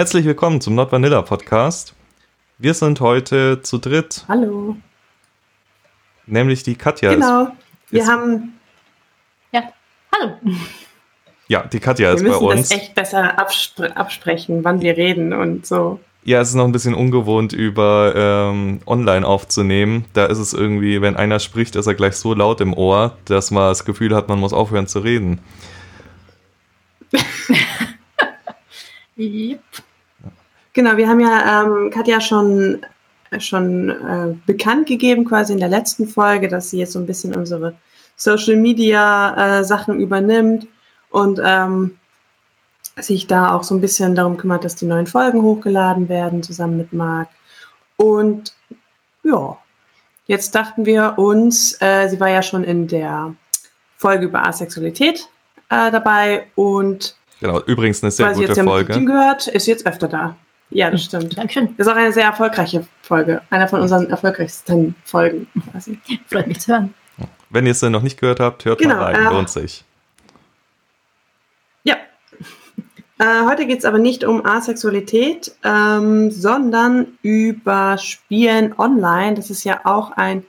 Herzlich willkommen zum Not Vanilla Podcast. Wir sind heute zu dritt. Hallo. Nämlich die Katja. Genau. Wir haben. Ja, hallo. Ja, die Katja ist bei uns. Wir müssen das echt besser abspre absprechen, wann wir reden und so. Ja, es ist noch ein bisschen ungewohnt, über ähm, online aufzunehmen. Da ist es irgendwie, wenn einer spricht, ist er gleich so laut im Ohr, dass man das Gefühl hat, man muss aufhören zu reden. yep. Genau, wir haben ja ähm, Katja schon, schon äh, bekannt gegeben, quasi in der letzten Folge, dass sie jetzt so ein bisschen unsere Social Media äh, Sachen übernimmt und ähm, sich da auch so ein bisschen darum kümmert, dass die neuen Folgen hochgeladen werden, zusammen mit Marc. Und ja, jetzt dachten wir uns, äh, sie war ja schon in der Folge über Asexualität äh, dabei und Genau, übrigens eine sehr gute Folge. Ja gehört, ist jetzt öfter da. Ja, das stimmt. Dankeschön. Das ist auch eine sehr erfolgreiche Folge. Einer von unseren erfolgreichsten Folgen quasi. Freut mich zu hören. Wenn ihr es denn noch nicht gehört habt, hört genau, mal rein, äh, lohnt sich. Ja. Äh, heute geht es aber nicht um Asexualität, ähm, sondern über Spielen online. Das ist ja auch ein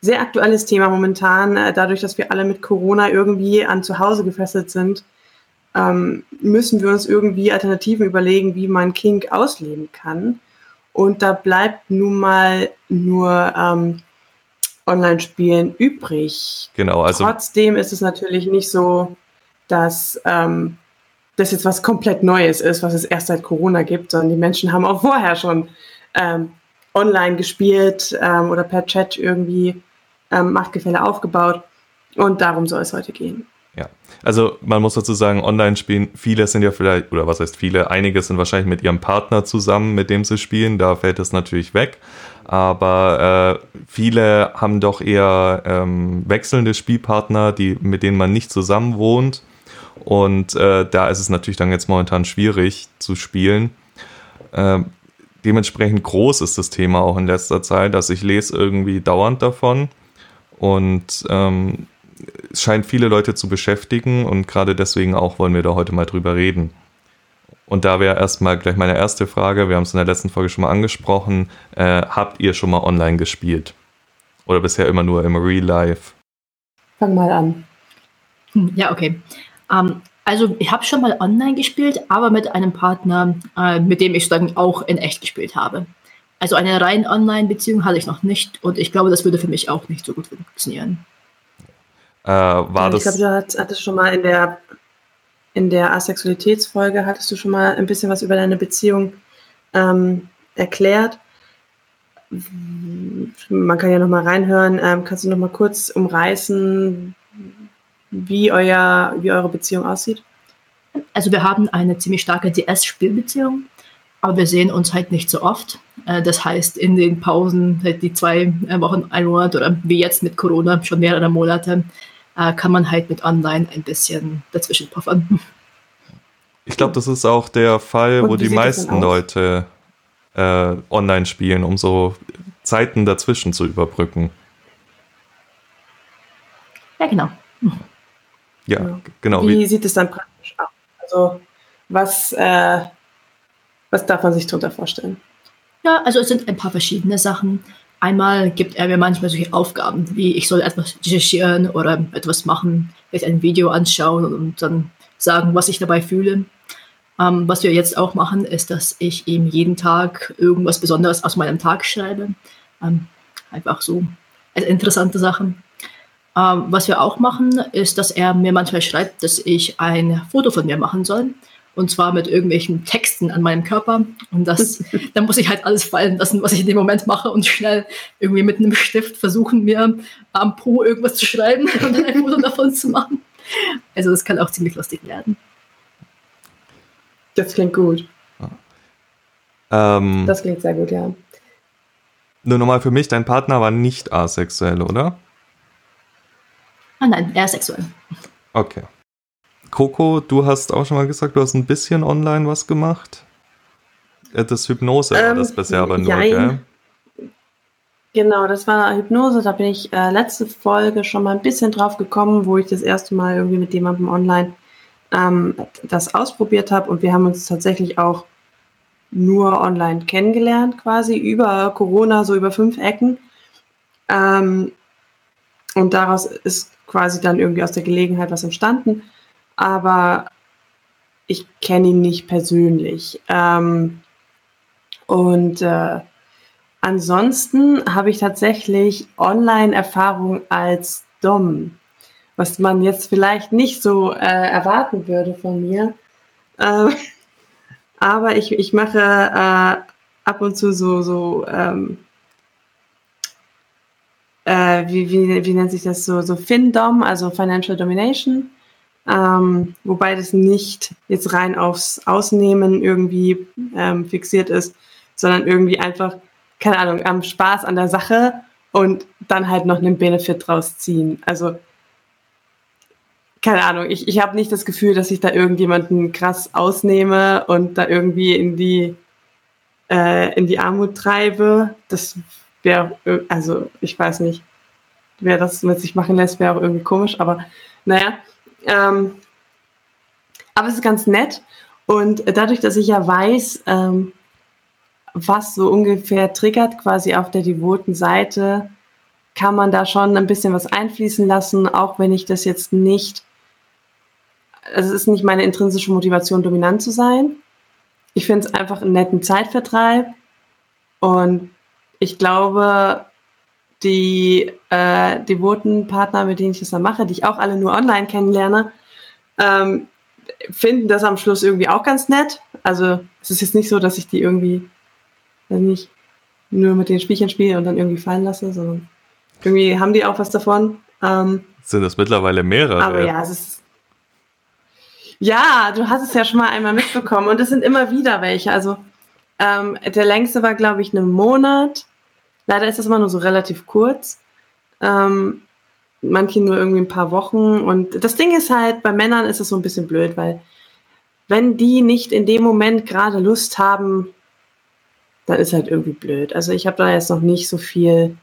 sehr aktuelles Thema momentan, äh, dadurch, dass wir alle mit Corona irgendwie an zu Hause gefesselt sind ähm, müssen wir uns irgendwie Alternativen überlegen, wie man Kink ausleben kann. Und da bleibt nun mal nur ähm, Online-Spielen übrig. Genau, also. Trotzdem ist es natürlich nicht so, dass ähm, das jetzt was komplett Neues ist, was es erst seit Corona gibt, sondern die Menschen haben auch vorher schon ähm, online gespielt ähm, oder per Chat irgendwie ähm, Machtgefälle aufgebaut. Und darum soll es heute gehen. Ja, also man muss dazu sagen, Online-Spielen, viele sind ja vielleicht, oder was heißt viele, einige sind wahrscheinlich mit ihrem Partner zusammen, mit dem sie spielen, da fällt es natürlich weg. Aber äh, viele haben doch eher ähm, wechselnde Spielpartner, die, mit denen man nicht zusammen wohnt. Und äh, da ist es natürlich dann jetzt momentan schwierig zu spielen. Äh, dementsprechend groß ist das Thema auch in letzter Zeit, dass ich lese irgendwie dauernd davon. Und ähm, es scheint viele Leute zu beschäftigen und gerade deswegen auch wollen wir da heute mal drüber reden. Und da wäre erstmal gleich meine erste Frage, wir haben es in der letzten Folge schon mal angesprochen, äh, habt ihr schon mal online gespielt? Oder bisher immer nur im Real Life? Fang mal an. Hm, ja, okay. Ähm, also ich habe schon mal online gespielt, aber mit einem Partner, äh, mit dem ich dann auch in echt gespielt habe. Also eine rein Online-Beziehung hatte ich noch nicht und ich glaube, das würde für mich auch nicht so gut funktionieren. Äh, war ich glaube, du hattest schon mal in der, in der Asexualitätsfolge hattest du schon mal ein bisschen was über deine Beziehung ähm, erklärt. Man kann ja noch mal reinhören. Ähm, kannst du noch mal kurz umreißen, wie, euer, wie eure Beziehung aussieht? Also wir haben eine ziemlich starke DS-Spielbeziehung, aber wir sehen uns halt nicht so oft. Äh, das heißt, in den Pausen, halt die zwei Wochen, ein Monat oder wie jetzt mit Corona schon mehrere Monate, äh, kann man halt mit Online ein bisschen dazwischen puffern. Ich glaube, das ist auch der Fall, Und wo die meisten Leute äh, online spielen, um so Zeiten dazwischen zu überbrücken. Ja, genau. Ja, ja. genau. Wie, wie, sieht es dann praktisch aus? Also, was, äh, was darf man sich darunter vorstellen? Ja, also es sind ein paar verschiedene Sachen. Einmal gibt er mir manchmal solche Aufgaben, wie ich soll etwas recherchieren oder etwas machen, vielleicht ein Video anschauen und dann sagen, was ich dabei fühle. Ähm, was wir jetzt auch machen, ist, dass ich ihm jeden Tag irgendwas Besonderes aus meinem Tag schreibe. Ähm, einfach so also interessante Sachen. Ähm, was wir auch machen, ist, dass er mir manchmal schreibt, dass ich ein Foto von mir machen soll und zwar mit irgendwelchen Texten an meinem Körper. Und das, dann muss ich halt alles fallen lassen, was ich in dem Moment mache und schnell irgendwie mit einem Stift versuchen, mir am Po irgendwas zu schreiben und dann ein Foto davon zu machen. Also das kann auch ziemlich lustig werden. Das klingt gut. Ähm, das klingt sehr gut, ja. Nur nochmal für mich, dein Partner war nicht asexuell, oder? Ah nein, er ist sexuell. Okay. Coco, du hast auch schon mal gesagt, du hast ein bisschen online was gemacht. Äh, das Hypnose ähm, war das bisher aber nur, jein. gell? Genau, das war Hypnose. Da bin ich äh, letzte Folge schon mal ein bisschen drauf gekommen, wo ich das erste Mal irgendwie mit jemandem online ähm, das ausprobiert habe. Und wir haben uns tatsächlich auch nur online kennengelernt, quasi über Corona, so über fünf Ecken. Ähm, und daraus ist quasi dann irgendwie aus der Gelegenheit was entstanden. Aber ich kenne ihn nicht persönlich. Ähm, und äh, ansonsten habe ich tatsächlich Online-Erfahrung als Dom, was man jetzt vielleicht nicht so äh, erwarten würde von mir. Äh, aber ich, ich mache äh, ab und zu so, so ähm, äh, wie, wie, wie nennt sich das so, so FinDom, also Financial Domination. Ähm, wobei das nicht jetzt rein aufs Ausnehmen irgendwie ähm, fixiert ist, sondern irgendwie einfach, keine Ahnung, am Spaß an der Sache und dann halt noch einen Benefit draus ziehen. Also, keine Ahnung, ich, ich habe nicht das Gefühl, dass ich da irgendjemanden krass ausnehme und da irgendwie in die, äh, in die Armut treibe. Das wäre, also ich weiß nicht, wer das mit sich machen lässt, wäre auch irgendwie komisch, aber naja. Ähm, aber es ist ganz nett und dadurch, dass ich ja weiß, ähm, was so ungefähr triggert quasi auf der devoten Seite, kann man da schon ein bisschen was einfließen lassen, auch wenn ich das jetzt nicht, also es ist nicht meine intrinsische Motivation, dominant zu sein. Ich finde es einfach einen netten Zeitvertreib und ich glaube, die äh, devoten Partner, mit denen ich das dann mache, die ich auch alle nur online kennenlerne, ähm, finden das am Schluss irgendwie auch ganz nett. Also es ist jetzt nicht so, dass ich die irgendwie, wenn nicht, nur mit den Spielchen spiele und dann irgendwie fallen lasse, sondern irgendwie haben die auch was davon. Ähm, Sind das mittlerweile mehrere? Aber ja, es ist. Ja, du hast es ja schon mal einmal mitbekommen und es sind immer wieder welche. Also ähm, der längste war, glaube ich, einen Monat. Leider ist das immer nur so relativ kurz. Ähm, manche nur irgendwie ein paar Wochen. Und das Ding ist halt, bei Männern ist es so ein bisschen blöd, weil wenn die nicht in dem Moment gerade Lust haben, dann ist halt irgendwie blöd. Also ich habe da jetzt noch nicht so viel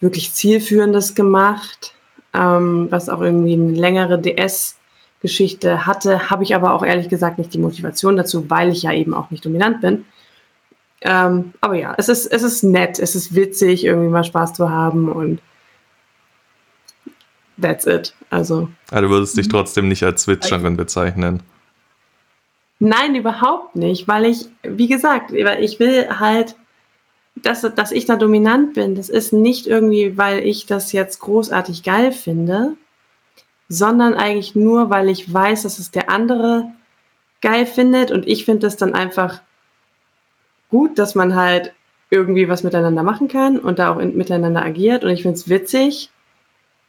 wirklich zielführendes gemacht, ähm, was auch irgendwie eine längere DS-Geschichte hatte, habe ich aber auch ehrlich gesagt nicht die Motivation dazu, weil ich ja eben auch nicht dominant bin. Ähm, aber ja, es ist, es ist nett, es ist witzig, irgendwie mal Spaß zu haben und that's it. Also. Aber du würdest dich trotzdem nicht als Switcherin bezeichnen. Nein, überhaupt nicht, weil ich, wie gesagt, ich will halt, dass, dass ich da dominant bin. Das ist nicht irgendwie, weil ich das jetzt großartig geil finde, sondern eigentlich nur, weil ich weiß, dass es der andere geil findet und ich finde das dann einfach gut, dass man halt irgendwie was miteinander machen kann und da auch in, miteinander agiert. Und ich finde es witzig,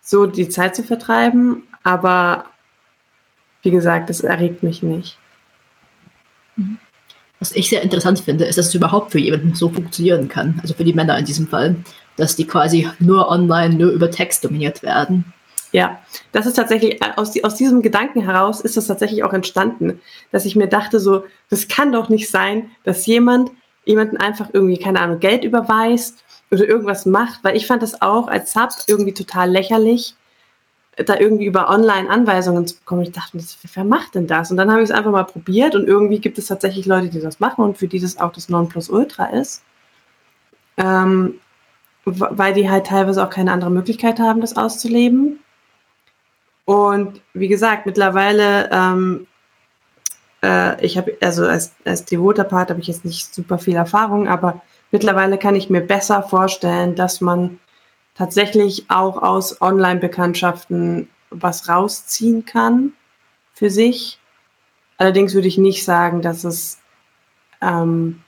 so die Zeit zu vertreiben. Aber wie gesagt, das erregt mich nicht. Mhm. Was ich sehr interessant finde, ist, dass es überhaupt für jemanden so funktionieren kann. Also für die Männer in diesem Fall, dass die quasi nur online, nur über Text dominiert werden. Ja, das ist tatsächlich, aus, die, aus diesem Gedanken heraus ist das tatsächlich auch entstanden, dass ich mir dachte, so, das kann doch nicht sein, dass jemand jemanden einfach irgendwie, keine Ahnung, Geld überweist oder irgendwas macht, weil ich fand das auch als Sub irgendwie total lächerlich, da irgendwie über Online-Anweisungen zu bekommen. Ich dachte, wer macht denn das? Und dann habe ich es einfach mal probiert und irgendwie gibt es tatsächlich Leute, die das machen und für die das auch das Nonplusultra ist. Ähm, weil die halt teilweise auch keine andere Möglichkeit haben, das auszuleben. Und wie gesagt, mittlerweile ähm, äh, ich habe, also als, als devoter Part habe ich jetzt nicht super viel Erfahrung, aber mittlerweile kann ich mir besser vorstellen, dass man tatsächlich auch aus Online-Bekanntschaften was rausziehen kann für sich. Allerdings würde ich nicht sagen, dass es ähm,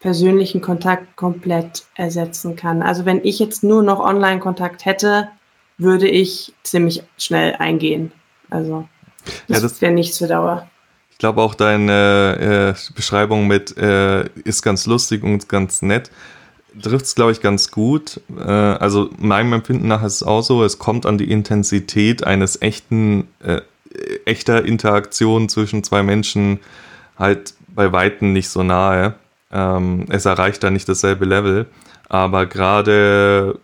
persönlichen Kontakt komplett ersetzen kann. Also wenn ich jetzt nur noch Online-Kontakt hätte, würde ich ziemlich schnell eingehen. Also das, ja, das wäre nichts für Dauer glaube auch deine äh, Beschreibung mit äh, ist ganz lustig und ganz nett trifft es, glaube ich, ganz gut. Äh, also meinem Empfinden nach ist es auch so, es kommt an die Intensität eines echten, äh, echter Interaktion zwischen zwei Menschen halt bei Weitem nicht so nahe. Ähm, es erreicht da nicht dasselbe Level. Aber gerade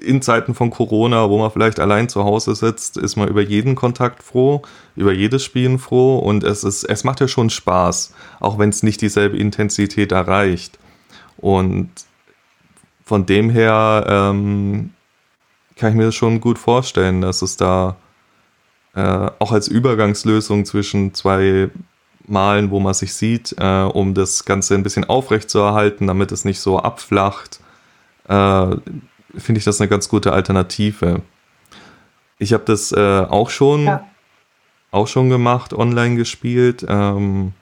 in Zeiten von Corona, wo man vielleicht allein zu Hause sitzt, ist man über jeden Kontakt froh, über jedes Spielen froh und es ist, es macht ja schon Spaß, auch wenn es nicht dieselbe Intensität erreicht. Und von dem her ähm, kann ich mir das schon gut vorstellen, dass es da äh, auch als Übergangslösung zwischen zwei Malen, wo man sich sieht, äh, um das Ganze ein bisschen aufrecht zu erhalten, damit es nicht so abflacht, äh, finde ich das eine ganz gute Alternative. Ich habe das äh, auch schon ja. auch schon gemacht, online gespielt. Ähm,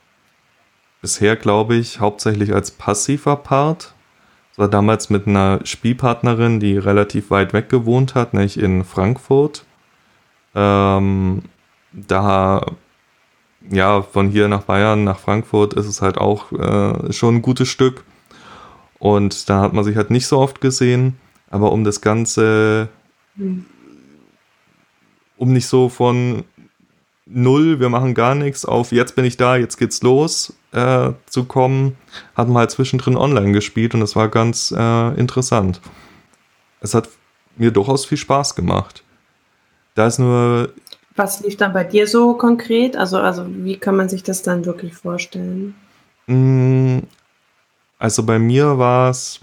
bisher glaube ich hauptsächlich als passiver Part. Das war damals mit einer Spielpartnerin, die relativ weit weg gewohnt hat, nämlich in Frankfurt. Ähm, da ja, von hier nach Bayern, nach Frankfurt ist es halt auch äh, schon ein gutes Stück. Und da hat man sich halt nicht so oft gesehen. Aber um das Ganze, um nicht so von null, wir machen gar nichts, auf jetzt bin ich da, jetzt geht's los äh, zu kommen, hat man halt zwischendrin online gespielt und das war ganz äh, interessant. Es hat mir durchaus viel Spaß gemacht. Da ist nur. Was lief dann bei dir so konkret? Also, also wie kann man sich das dann wirklich vorstellen? Mm, also bei mir war es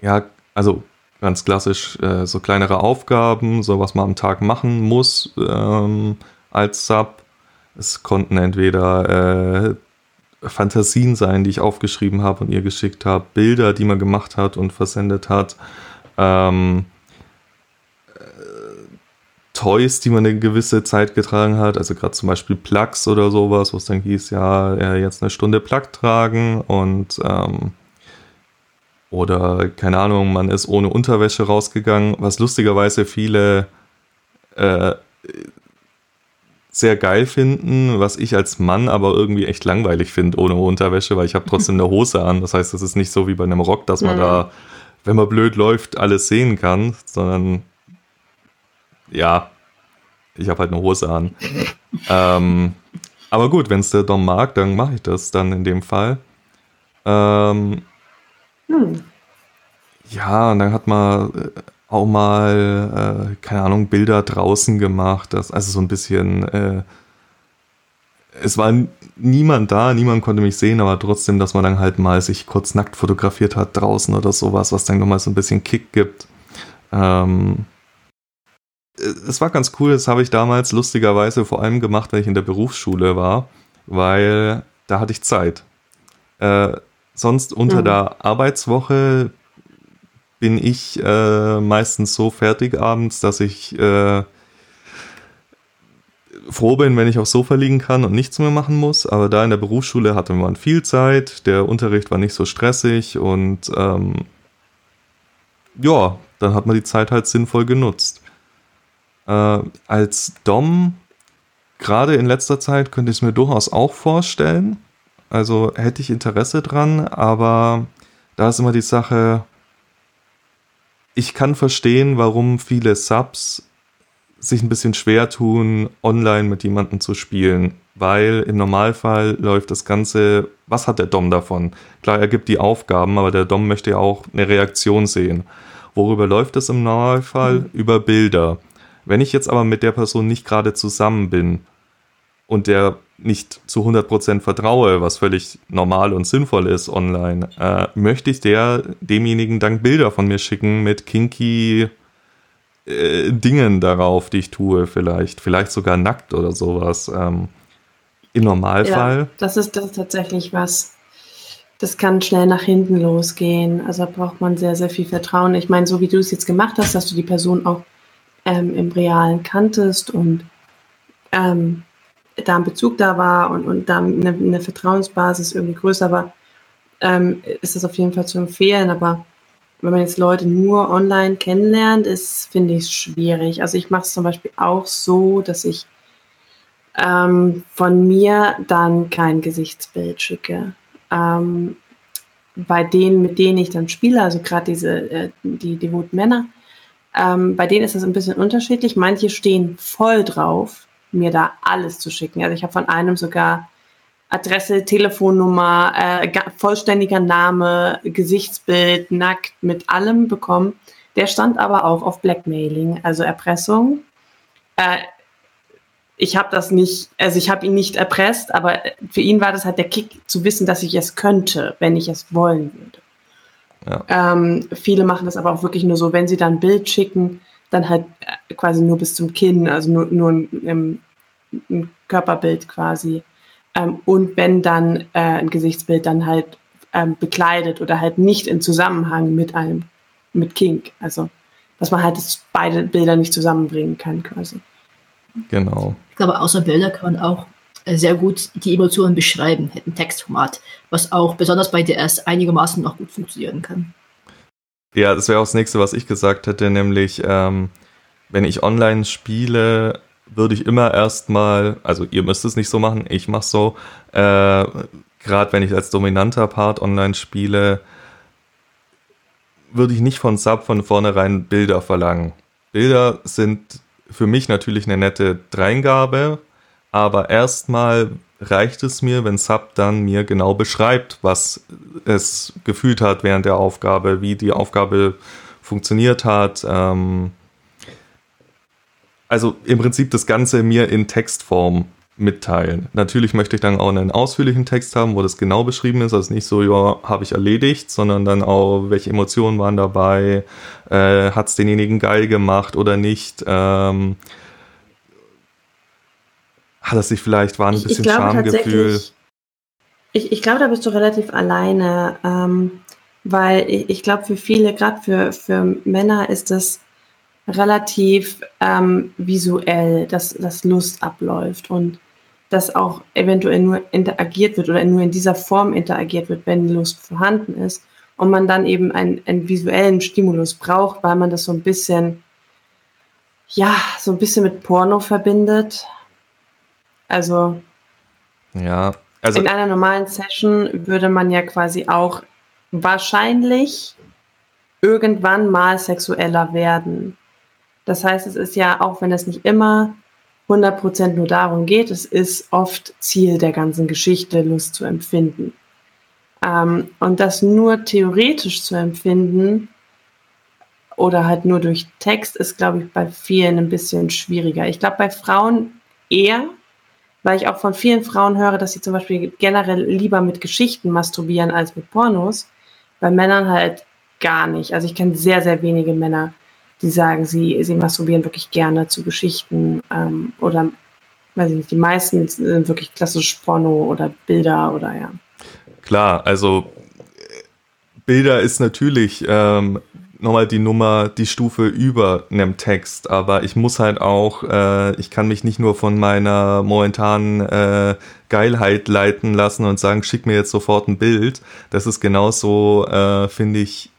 ja also ganz klassisch äh, so kleinere Aufgaben, so was man am Tag machen muss ähm, als Sub. Es konnten entweder äh, Fantasien sein, die ich aufgeschrieben habe und ihr geschickt habe, Bilder, die man gemacht hat und versendet hat, ähm, äh, Toys, die man eine gewisse Zeit getragen hat, also gerade zum Beispiel Plugs oder sowas, wo es dann hieß, ja, äh, jetzt eine Stunde Plug tragen und ähm, oder keine Ahnung, man ist ohne Unterwäsche rausgegangen, was lustigerweise viele äh, sehr geil finden, was ich als Mann aber irgendwie echt langweilig finde ohne Unterwäsche, weil ich habe trotzdem eine Hose an. Das heißt, es ist nicht so wie bei einem Rock, dass man mhm. da, wenn man blöd läuft, alles sehen kann, sondern ja, ich habe halt eine Hose an. ähm, aber gut, wenn es der Dom mag, dann mache ich das dann in dem Fall. Ähm, hm. Ja, und dann hat man äh, auch mal, äh, keine Ahnung, Bilder draußen gemacht. Das, also so ein bisschen, äh, es war niemand da, niemand konnte mich sehen, aber trotzdem, dass man dann halt mal sich kurz nackt fotografiert hat draußen oder sowas, was dann nochmal so ein bisschen Kick gibt. Ähm, es war ganz cool, das habe ich damals lustigerweise vor allem gemacht, wenn ich in der Berufsschule war, weil da hatte ich Zeit. Äh, sonst unter mhm. der Arbeitswoche bin ich äh, meistens so fertig abends, dass ich äh, froh bin, wenn ich aufs Sofa liegen kann und nichts mehr machen muss. Aber da in der Berufsschule hatte man viel Zeit, der Unterricht war nicht so stressig und ähm, ja, dann hat man die Zeit halt sinnvoll genutzt. Äh, als Dom, gerade in letzter Zeit, könnte ich es mir durchaus auch vorstellen. Also hätte ich Interesse dran, aber da ist immer die Sache, ich kann verstehen, warum viele Subs sich ein bisschen schwer tun, online mit jemandem zu spielen, weil im Normalfall läuft das Ganze, was hat der Dom davon? Klar, er gibt die Aufgaben, aber der Dom möchte ja auch eine Reaktion sehen. Worüber läuft es im Normalfall? Mhm. Über Bilder. Wenn ich jetzt aber mit der Person nicht gerade zusammen bin und der nicht zu 100% vertraue, was völlig normal und sinnvoll ist online, äh, möchte ich der demjenigen dann Bilder von mir schicken mit kinky äh, Dingen darauf, die ich tue, vielleicht, vielleicht sogar nackt oder sowas. Ähm, Im Normalfall. Ja, das ist, das ist tatsächlich was. Das kann schnell nach hinten losgehen. Also braucht man sehr, sehr viel Vertrauen. Ich meine, so wie du es jetzt gemacht hast, dass du die Person auch ähm, im Realen kanntest und ähm, da ein Bezug da war und, und da eine, eine Vertrauensbasis irgendwie größer war, ähm, ist das auf jeden Fall zu empfehlen. Aber wenn man jetzt Leute nur online kennenlernt, ist, finde ich schwierig. Also ich mache es zum Beispiel auch so, dass ich ähm, von mir dann kein Gesichtsbild schicke. Ähm, bei denen, mit denen ich dann spiele, also gerade diese, äh, die devoten Männer, ähm, bei denen ist das ein bisschen unterschiedlich. Manche stehen voll drauf, mir da alles zu schicken. Also ich habe von einem sogar Adresse, Telefonnummer, äh, vollständiger Name, Gesichtsbild, nackt, mit allem bekommen. Der stand aber auch auf Blackmailing, also Erpressung. Äh, ich habe das nicht, also ich habe ihn nicht erpresst, aber für ihn war das halt der Kick zu wissen, dass ich es könnte, wenn ich es wollen würde. Ja. Ähm, viele machen das aber auch wirklich nur so, wenn sie dann ein Bild schicken, dann halt äh, quasi nur bis zum Kinn, also nur, nur ein, ein Körperbild quasi. Ähm, und wenn dann äh, ein Gesichtsbild dann halt ähm, bekleidet oder halt nicht in Zusammenhang mit einem, mit Kink. Also, dass man halt das, beide Bilder nicht zusammenbringen kann quasi. Genau. Ich glaube, außer Bilder kann man auch äh, sehr gut die Emotionen beschreiben, ein Textformat, was auch besonders bei DS einigermaßen noch gut funktionieren kann. Ja, das wäre auch das nächste, was ich gesagt hätte, nämlich ähm, wenn ich online spiele, würde ich immer erstmal, also ihr müsst es nicht so machen, ich mache so, äh, gerade wenn ich als dominanter Part online spiele, würde ich nicht von Sub von vornherein Bilder verlangen. Bilder sind für mich natürlich eine nette Dreingabe, aber erstmal reicht es mir, wenn Sub dann mir genau beschreibt, was es gefühlt hat während der Aufgabe, wie die Aufgabe funktioniert hat. Ähm also im Prinzip das Ganze mir in Textform mitteilen. Natürlich möchte ich dann auch einen ausführlichen Text haben, wo das genau beschrieben ist. Also nicht so, ja, habe ich erledigt, sondern dann auch, welche Emotionen waren dabei, äh, hat es denjenigen geil gemacht oder nicht. Ähm, hat es sich vielleicht, war ein bisschen Schamgefühl. Ich, ich glaube, da bist du relativ alleine, ähm, weil ich, ich glaube, für viele, gerade für, für Männer ist das relativ ähm, visuell, dass, dass Lust abläuft und dass auch eventuell nur interagiert wird oder nur in dieser Form interagiert wird, wenn Lust vorhanden ist und man dann eben einen, einen visuellen Stimulus braucht, weil man das so ein bisschen, ja, so ein bisschen mit Porno verbindet. Also, ja, also in einer normalen Session würde man ja quasi auch wahrscheinlich irgendwann mal sexueller werden. Das heißt, es ist ja, auch wenn es nicht immer 100% nur darum geht. Es ist oft Ziel der ganzen Geschichte, Lust zu empfinden. Ähm, und das nur theoretisch zu empfinden oder halt nur durch Text ist, glaube ich, bei vielen ein bisschen schwieriger. Ich glaube, bei Frauen eher, weil ich auch von vielen Frauen höre, dass sie zum Beispiel generell lieber mit Geschichten masturbieren als mit Pornos. Bei Männern halt gar nicht. Also ich kenne sehr, sehr wenige Männer, die sagen, sie, sie masturbieren wirklich gerne zu Geschichten ähm, oder weiß ich nicht, die meisten sind wirklich klassisch Porno oder Bilder oder ja. Klar, also Bilder ist natürlich ähm, nochmal die Nummer, die Stufe über einem Text, aber ich muss halt auch, äh, ich kann mich nicht nur von meiner momentanen äh, Geilheit leiten lassen und sagen, schick mir jetzt sofort ein Bild. Das ist genauso, äh, finde ich,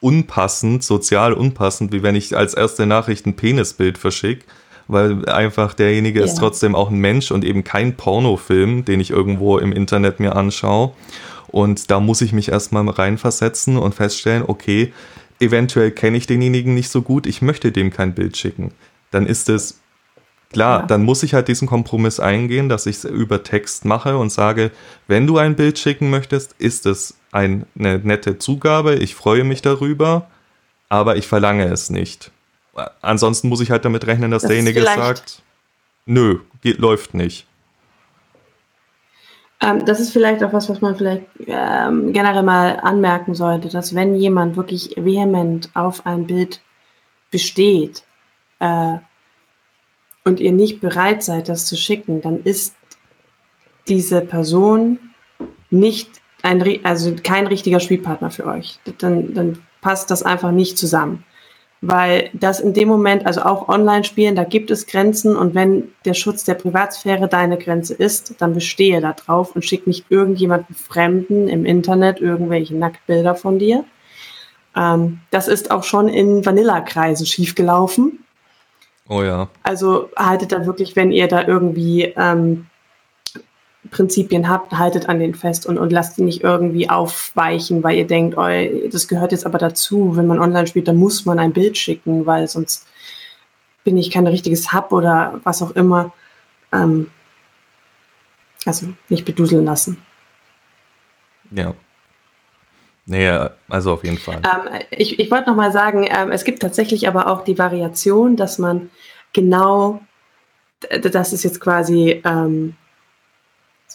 unpassend, sozial unpassend, wie wenn ich als erste Nachricht ein Penisbild verschicke, weil einfach derjenige ja. ist trotzdem auch ein Mensch und eben kein Pornofilm, den ich irgendwo im Internet mir anschaue. Und da muss ich mich erstmal reinversetzen und feststellen, okay, eventuell kenne ich denjenigen nicht so gut, ich möchte dem kein Bild schicken. Dann ist es Klar, ja. dann muss ich halt diesen Kompromiss eingehen, dass ich es über Text mache und sage, wenn du ein Bild schicken möchtest, ist es eine nette Zugabe, ich freue mich darüber, aber ich verlange es nicht. Ansonsten muss ich halt damit rechnen, dass das derjenige sagt, nö, geht, läuft nicht. Ähm, das ist vielleicht auch was, was man vielleicht ähm, generell mal anmerken sollte, dass wenn jemand wirklich vehement auf ein Bild besteht, äh, und ihr nicht bereit seid, das zu schicken, dann ist diese Person nicht ein, also kein richtiger Spielpartner für euch. Dann, dann passt das einfach nicht zusammen. Weil das in dem Moment, also auch Online-Spielen, da gibt es Grenzen und wenn der Schutz der Privatsphäre deine Grenze ist, dann bestehe da drauf und schick nicht irgendjemanden Fremden im Internet irgendwelche Nacktbilder von dir. Ähm, das ist auch schon in Vanilla-Kreisen schiefgelaufen. Oh ja. Also haltet da wirklich, wenn ihr da irgendwie ähm, Prinzipien habt, haltet an den fest und, und lasst die nicht irgendwie aufweichen, weil ihr denkt, oh, das gehört jetzt aber dazu, wenn man online spielt, dann muss man ein Bild schicken, weil sonst bin ich kein richtiges Hub oder was auch immer. Ähm, also nicht beduseln lassen. Ja. Nee, also auf jeden Fall. Ähm, ich ich wollte noch mal sagen, ähm, es gibt tatsächlich aber auch die Variation, dass man genau, das ist jetzt quasi ähm,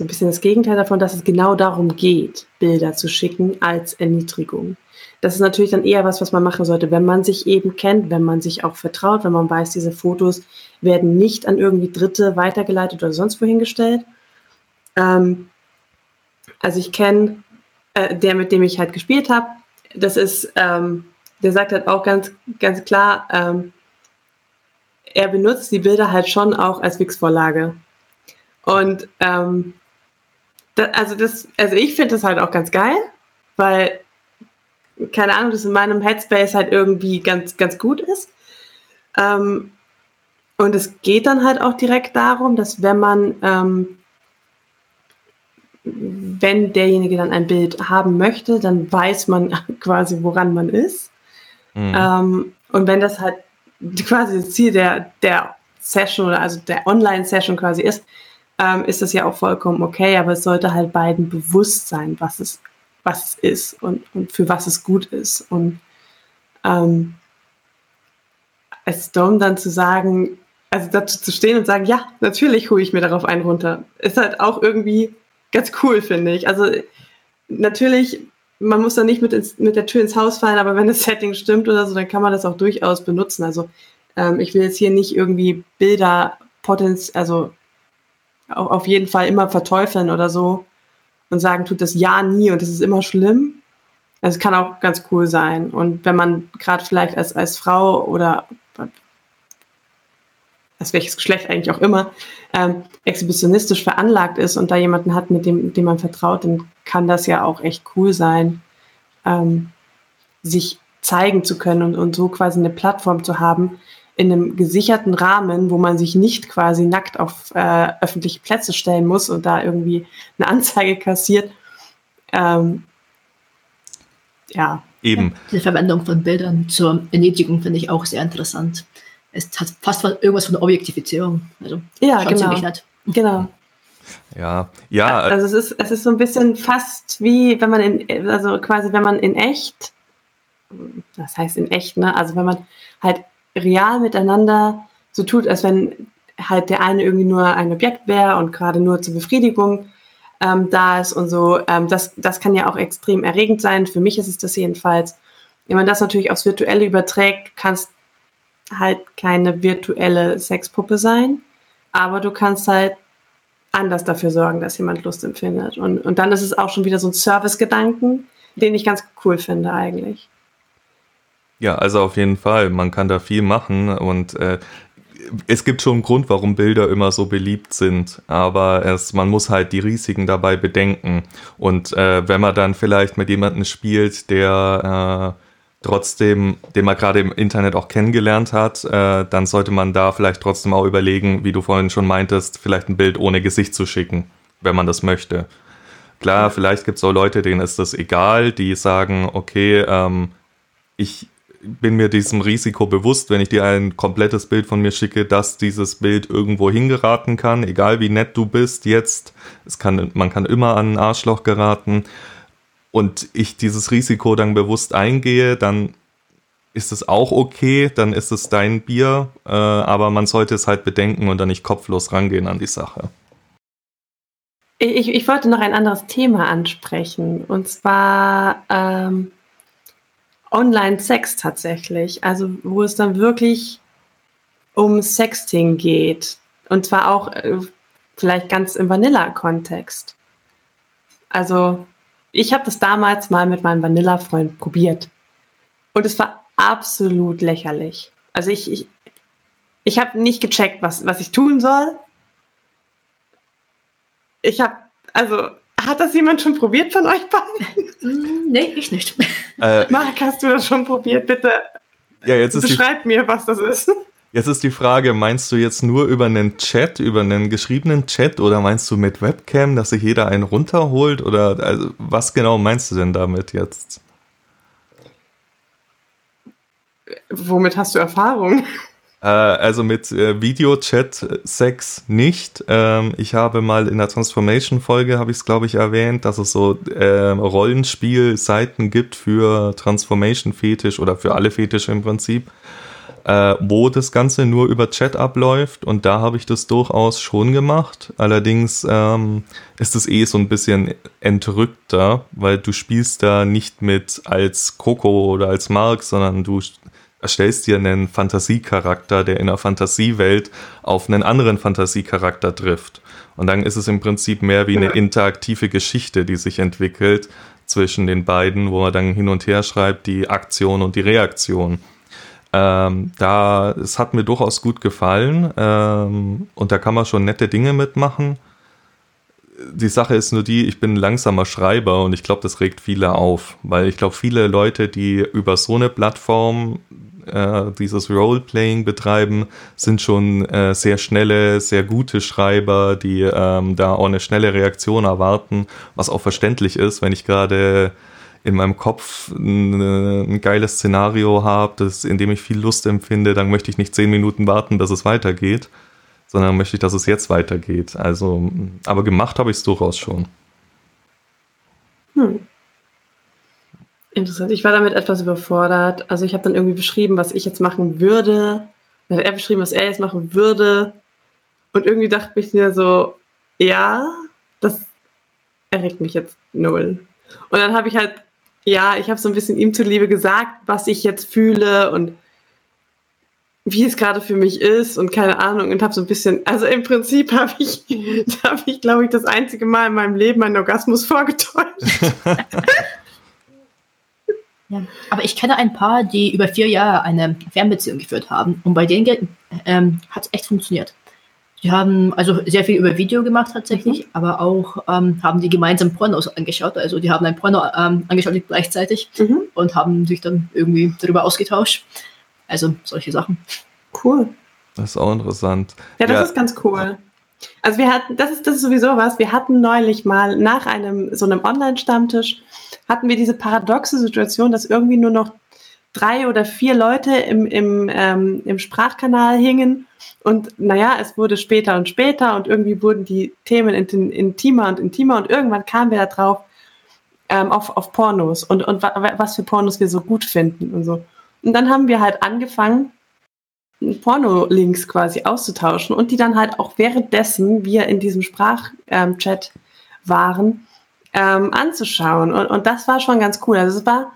so ein bisschen das Gegenteil davon, dass es genau darum geht, Bilder zu schicken als Erniedrigung. Das ist natürlich dann eher was, was man machen sollte, wenn man sich eben kennt, wenn man sich auch vertraut, wenn man weiß, diese Fotos werden nicht an irgendwie Dritte weitergeleitet oder sonst wohin gestellt. Ähm, also ich kenne äh, der, mit dem ich halt gespielt habe, das ist, ähm, der sagt halt auch ganz, ganz klar, ähm, er benutzt die Bilder halt schon auch als Wix-Vorlage. Und ähm, da, also das, also ich finde das halt auch ganz geil, weil, keine Ahnung, das in meinem Headspace halt irgendwie ganz, ganz gut ist. Ähm, und es geht dann halt auch direkt darum, dass wenn man ähm, wenn derjenige dann ein Bild haben möchte, dann weiß man quasi, woran man ist. Mhm. Ähm, und wenn das halt quasi das Ziel der, der Session oder also der Online-Session quasi ist, ähm, ist das ja auch vollkommen okay, aber es sollte halt beiden bewusst sein, was es, was es ist und, und für was es gut ist. Und ähm, als Dom dann zu sagen, also dazu zu stehen und sagen, ja, natürlich hole ich mir darauf einen runter, ist halt auch irgendwie ganz cool, finde ich. Also natürlich, man muss da nicht mit, ins, mit der Tür ins Haus fallen, aber wenn das Setting stimmt oder so, dann kann man das auch durchaus benutzen. Also ähm, ich will jetzt hier nicht irgendwie Bilder potenz, also auf, jeden Fall immer verteufeln oder so und sagen, tut das ja nie und das ist immer schlimm. Also es kann auch ganz cool sein. Und wenn man gerade vielleicht als, als Frau oder als welches Geschlecht eigentlich auch immer, ähm, exhibitionistisch veranlagt ist und da jemanden hat, mit dem, dem man vertraut, dann kann das ja auch echt cool sein, ähm, sich zeigen zu können und, und so quasi eine Plattform zu haben in einem gesicherten Rahmen, wo man sich nicht quasi nackt auf äh, öffentliche Plätze stellen muss und da irgendwie eine Anzeige kassiert. Ähm, ja. Eben. Die Verwendung von Bildern zur Erniedrigung finde ich auch sehr interessant es hat fast irgendwas von der Objektifizierung. Also ja, genau. Genau. Ja, ja. Also es ist, es ist so ein bisschen fast wie, wenn man in, also quasi, wenn man in echt, das heißt in echt, ne? Also wenn man halt real miteinander so tut, als wenn halt der eine irgendwie nur ein Objekt wäre und gerade nur zur Befriedigung ähm, da ist und so. Ähm, das, das kann ja auch extrem erregend sein. Für mich ist es das jedenfalls. Wenn man das natürlich aufs Virtuelle überträgt, kannst halt keine virtuelle Sexpuppe sein, aber du kannst halt anders dafür sorgen, dass jemand Lust empfindet. Und, und dann ist es auch schon wieder so ein Service-Gedanken, den ich ganz cool finde eigentlich. Ja, also auf jeden Fall. Man kann da viel machen und äh, es gibt schon einen Grund, warum Bilder immer so beliebt sind, aber es, man muss halt die Risiken dabei bedenken. Und äh, wenn man dann vielleicht mit jemandem spielt, der äh, trotzdem, den man gerade im Internet auch kennengelernt hat, äh, dann sollte man da vielleicht trotzdem auch überlegen, wie du vorhin schon meintest, vielleicht ein Bild ohne Gesicht zu schicken, wenn man das möchte. Klar, vielleicht gibt es auch Leute, denen ist das egal, die sagen, okay, ähm, ich bin mir diesem Risiko bewusst, wenn ich dir ein komplettes Bild von mir schicke, dass dieses Bild irgendwo hingeraten kann, egal wie nett du bist jetzt. Es kann, man kann immer an ein Arschloch geraten und ich dieses Risiko dann bewusst eingehe, dann ist es auch okay, dann ist es dein Bier, äh, aber man sollte es halt bedenken und dann nicht kopflos rangehen an die Sache. Ich, ich wollte noch ein anderes Thema ansprechen und zwar ähm, Online-Sex tatsächlich, also wo es dann wirklich um Sexting geht und zwar auch äh, vielleicht ganz im Vanilla-Kontext. Also ich habe das damals mal mit meinem Vanilla-Freund probiert. Und es war absolut lächerlich. Also ich, ich, ich habe nicht gecheckt, was, was ich tun soll. Ich habe, also, hat das jemand schon probiert von euch beiden? Mm, nee, ich nicht. Äh, Marc, hast du das schon probiert? Bitte ja, jetzt ist beschreib mir, was das ist. Jetzt ist die Frage, meinst du jetzt nur über einen Chat, über einen geschriebenen Chat oder meinst du mit Webcam, dass sich jeder einen runterholt oder also, was genau meinst du denn damit jetzt? Womit hast du Erfahrung? Äh, also mit äh, Videochat-Sex nicht. Ähm, ich habe mal in der Transformation-Folge, habe ich es glaube ich erwähnt, dass es so äh, Rollenspiel-Seiten gibt für Transformation-Fetisch oder für alle Fetische im Prinzip äh, wo das Ganze nur über Chat abläuft und da habe ich das durchaus schon gemacht. Allerdings ähm, ist es eh so ein bisschen entrückter, weil du spielst da nicht mit als Coco oder als Mark, sondern du erstellst dir einen Fantasiecharakter, der in einer Fantasiewelt auf einen anderen Fantasiecharakter trifft. Und dann ist es im Prinzip mehr wie eine interaktive Geschichte, die sich entwickelt zwischen den beiden, wo man dann hin und her schreibt, die Aktion und die Reaktion. Ähm, da, es hat mir durchaus gut gefallen ähm, und da kann man schon nette Dinge mitmachen. Die Sache ist nur die, ich bin ein langsamer Schreiber und ich glaube, das regt viele auf, weil ich glaube, viele Leute, die über so eine Plattform äh, dieses Roleplaying betreiben, sind schon äh, sehr schnelle, sehr gute Schreiber, die ähm, da auch eine schnelle Reaktion erwarten, was auch verständlich ist, wenn ich gerade in meinem Kopf ein, ein geiles Szenario habe, in dem ich viel Lust empfinde, dann möchte ich nicht zehn Minuten warten, dass es weitergeht, sondern möchte ich, dass es jetzt weitergeht. Also, aber gemacht habe ich es durchaus schon. Hm. Interessant. Ich war damit etwas überfordert. Also ich habe dann irgendwie beschrieben, was ich jetzt machen würde. Dann hat er beschrieben, was er jetzt machen würde. Und irgendwie dachte ich mir so, ja, das erregt mich jetzt null. Und dann habe ich halt ja, ich habe so ein bisschen ihm zuliebe gesagt, was ich jetzt fühle und wie es gerade für mich ist und keine Ahnung und habe so ein bisschen, also im Prinzip habe ich, habe ich, glaube ich, das einzige Mal in meinem Leben einen Orgasmus vorgetäuscht. ja, aber ich kenne ein paar, die über vier Jahre eine Fernbeziehung geführt haben und bei denen ähm, hat es echt funktioniert. Die haben also sehr viel über Video gemacht tatsächlich, mhm. aber auch ähm, haben die gemeinsam Pornos angeschaut. Also die haben ein Porno ähm, angeschaut gleichzeitig mhm. und haben sich dann irgendwie darüber ausgetauscht. Also solche Sachen. Cool. Das ist auch interessant. Ja, das ja. ist ganz cool. Also wir hatten, das ist, das ist sowieso was, wir hatten neulich mal nach einem so einem Online-Stammtisch, hatten wir diese paradoxe Situation, dass irgendwie nur noch drei oder vier Leute im, im, ähm, im Sprachkanal hingen. Und naja, es wurde später und später und irgendwie wurden die Themen intimer und intimer und irgendwann kamen wir da drauf ähm, auf, auf Pornos und, und was für Pornos wir so gut finden und so. Und dann haben wir halt angefangen, Porno-Links quasi auszutauschen und die dann halt auch währenddessen wir in diesem Sprachchat ähm, waren, ähm, anzuschauen. Und, und das war schon ganz cool. Also es war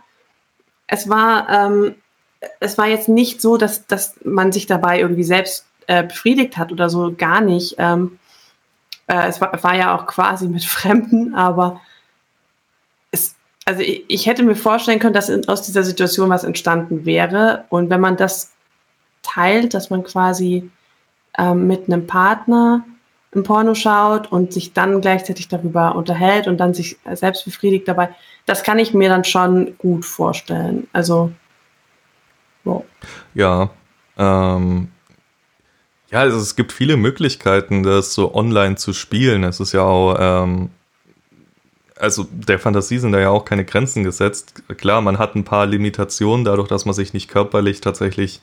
es war, ähm, es war jetzt nicht so, dass, dass man sich dabei irgendwie selbst äh, befriedigt hat oder so, gar nicht. Ähm, äh, es war, war, ja auch quasi mit Fremden, aber es, also ich, ich hätte mir vorstellen können, dass in, aus dieser Situation was entstanden wäre. Und wenn man das teilt, dass man quasi ähm, mit einem Partner ein Porno schaut und sich dann gleichzeitig darüber unterhält und dann sich selbst befriedigt dabei, das kann ich mir dann schon gut vorstellen. Also, wow. Ja, ähm, ja, also es gibt viele Möglichkeiten, das so online zu spielen. Es ist ja auch, ähm, also der Fantasie sind da ja auch keine Grenzen gesetzt. Klar, man hat ein paar Limitationen dadurch, dass man sich nicht körperlich tatsächlich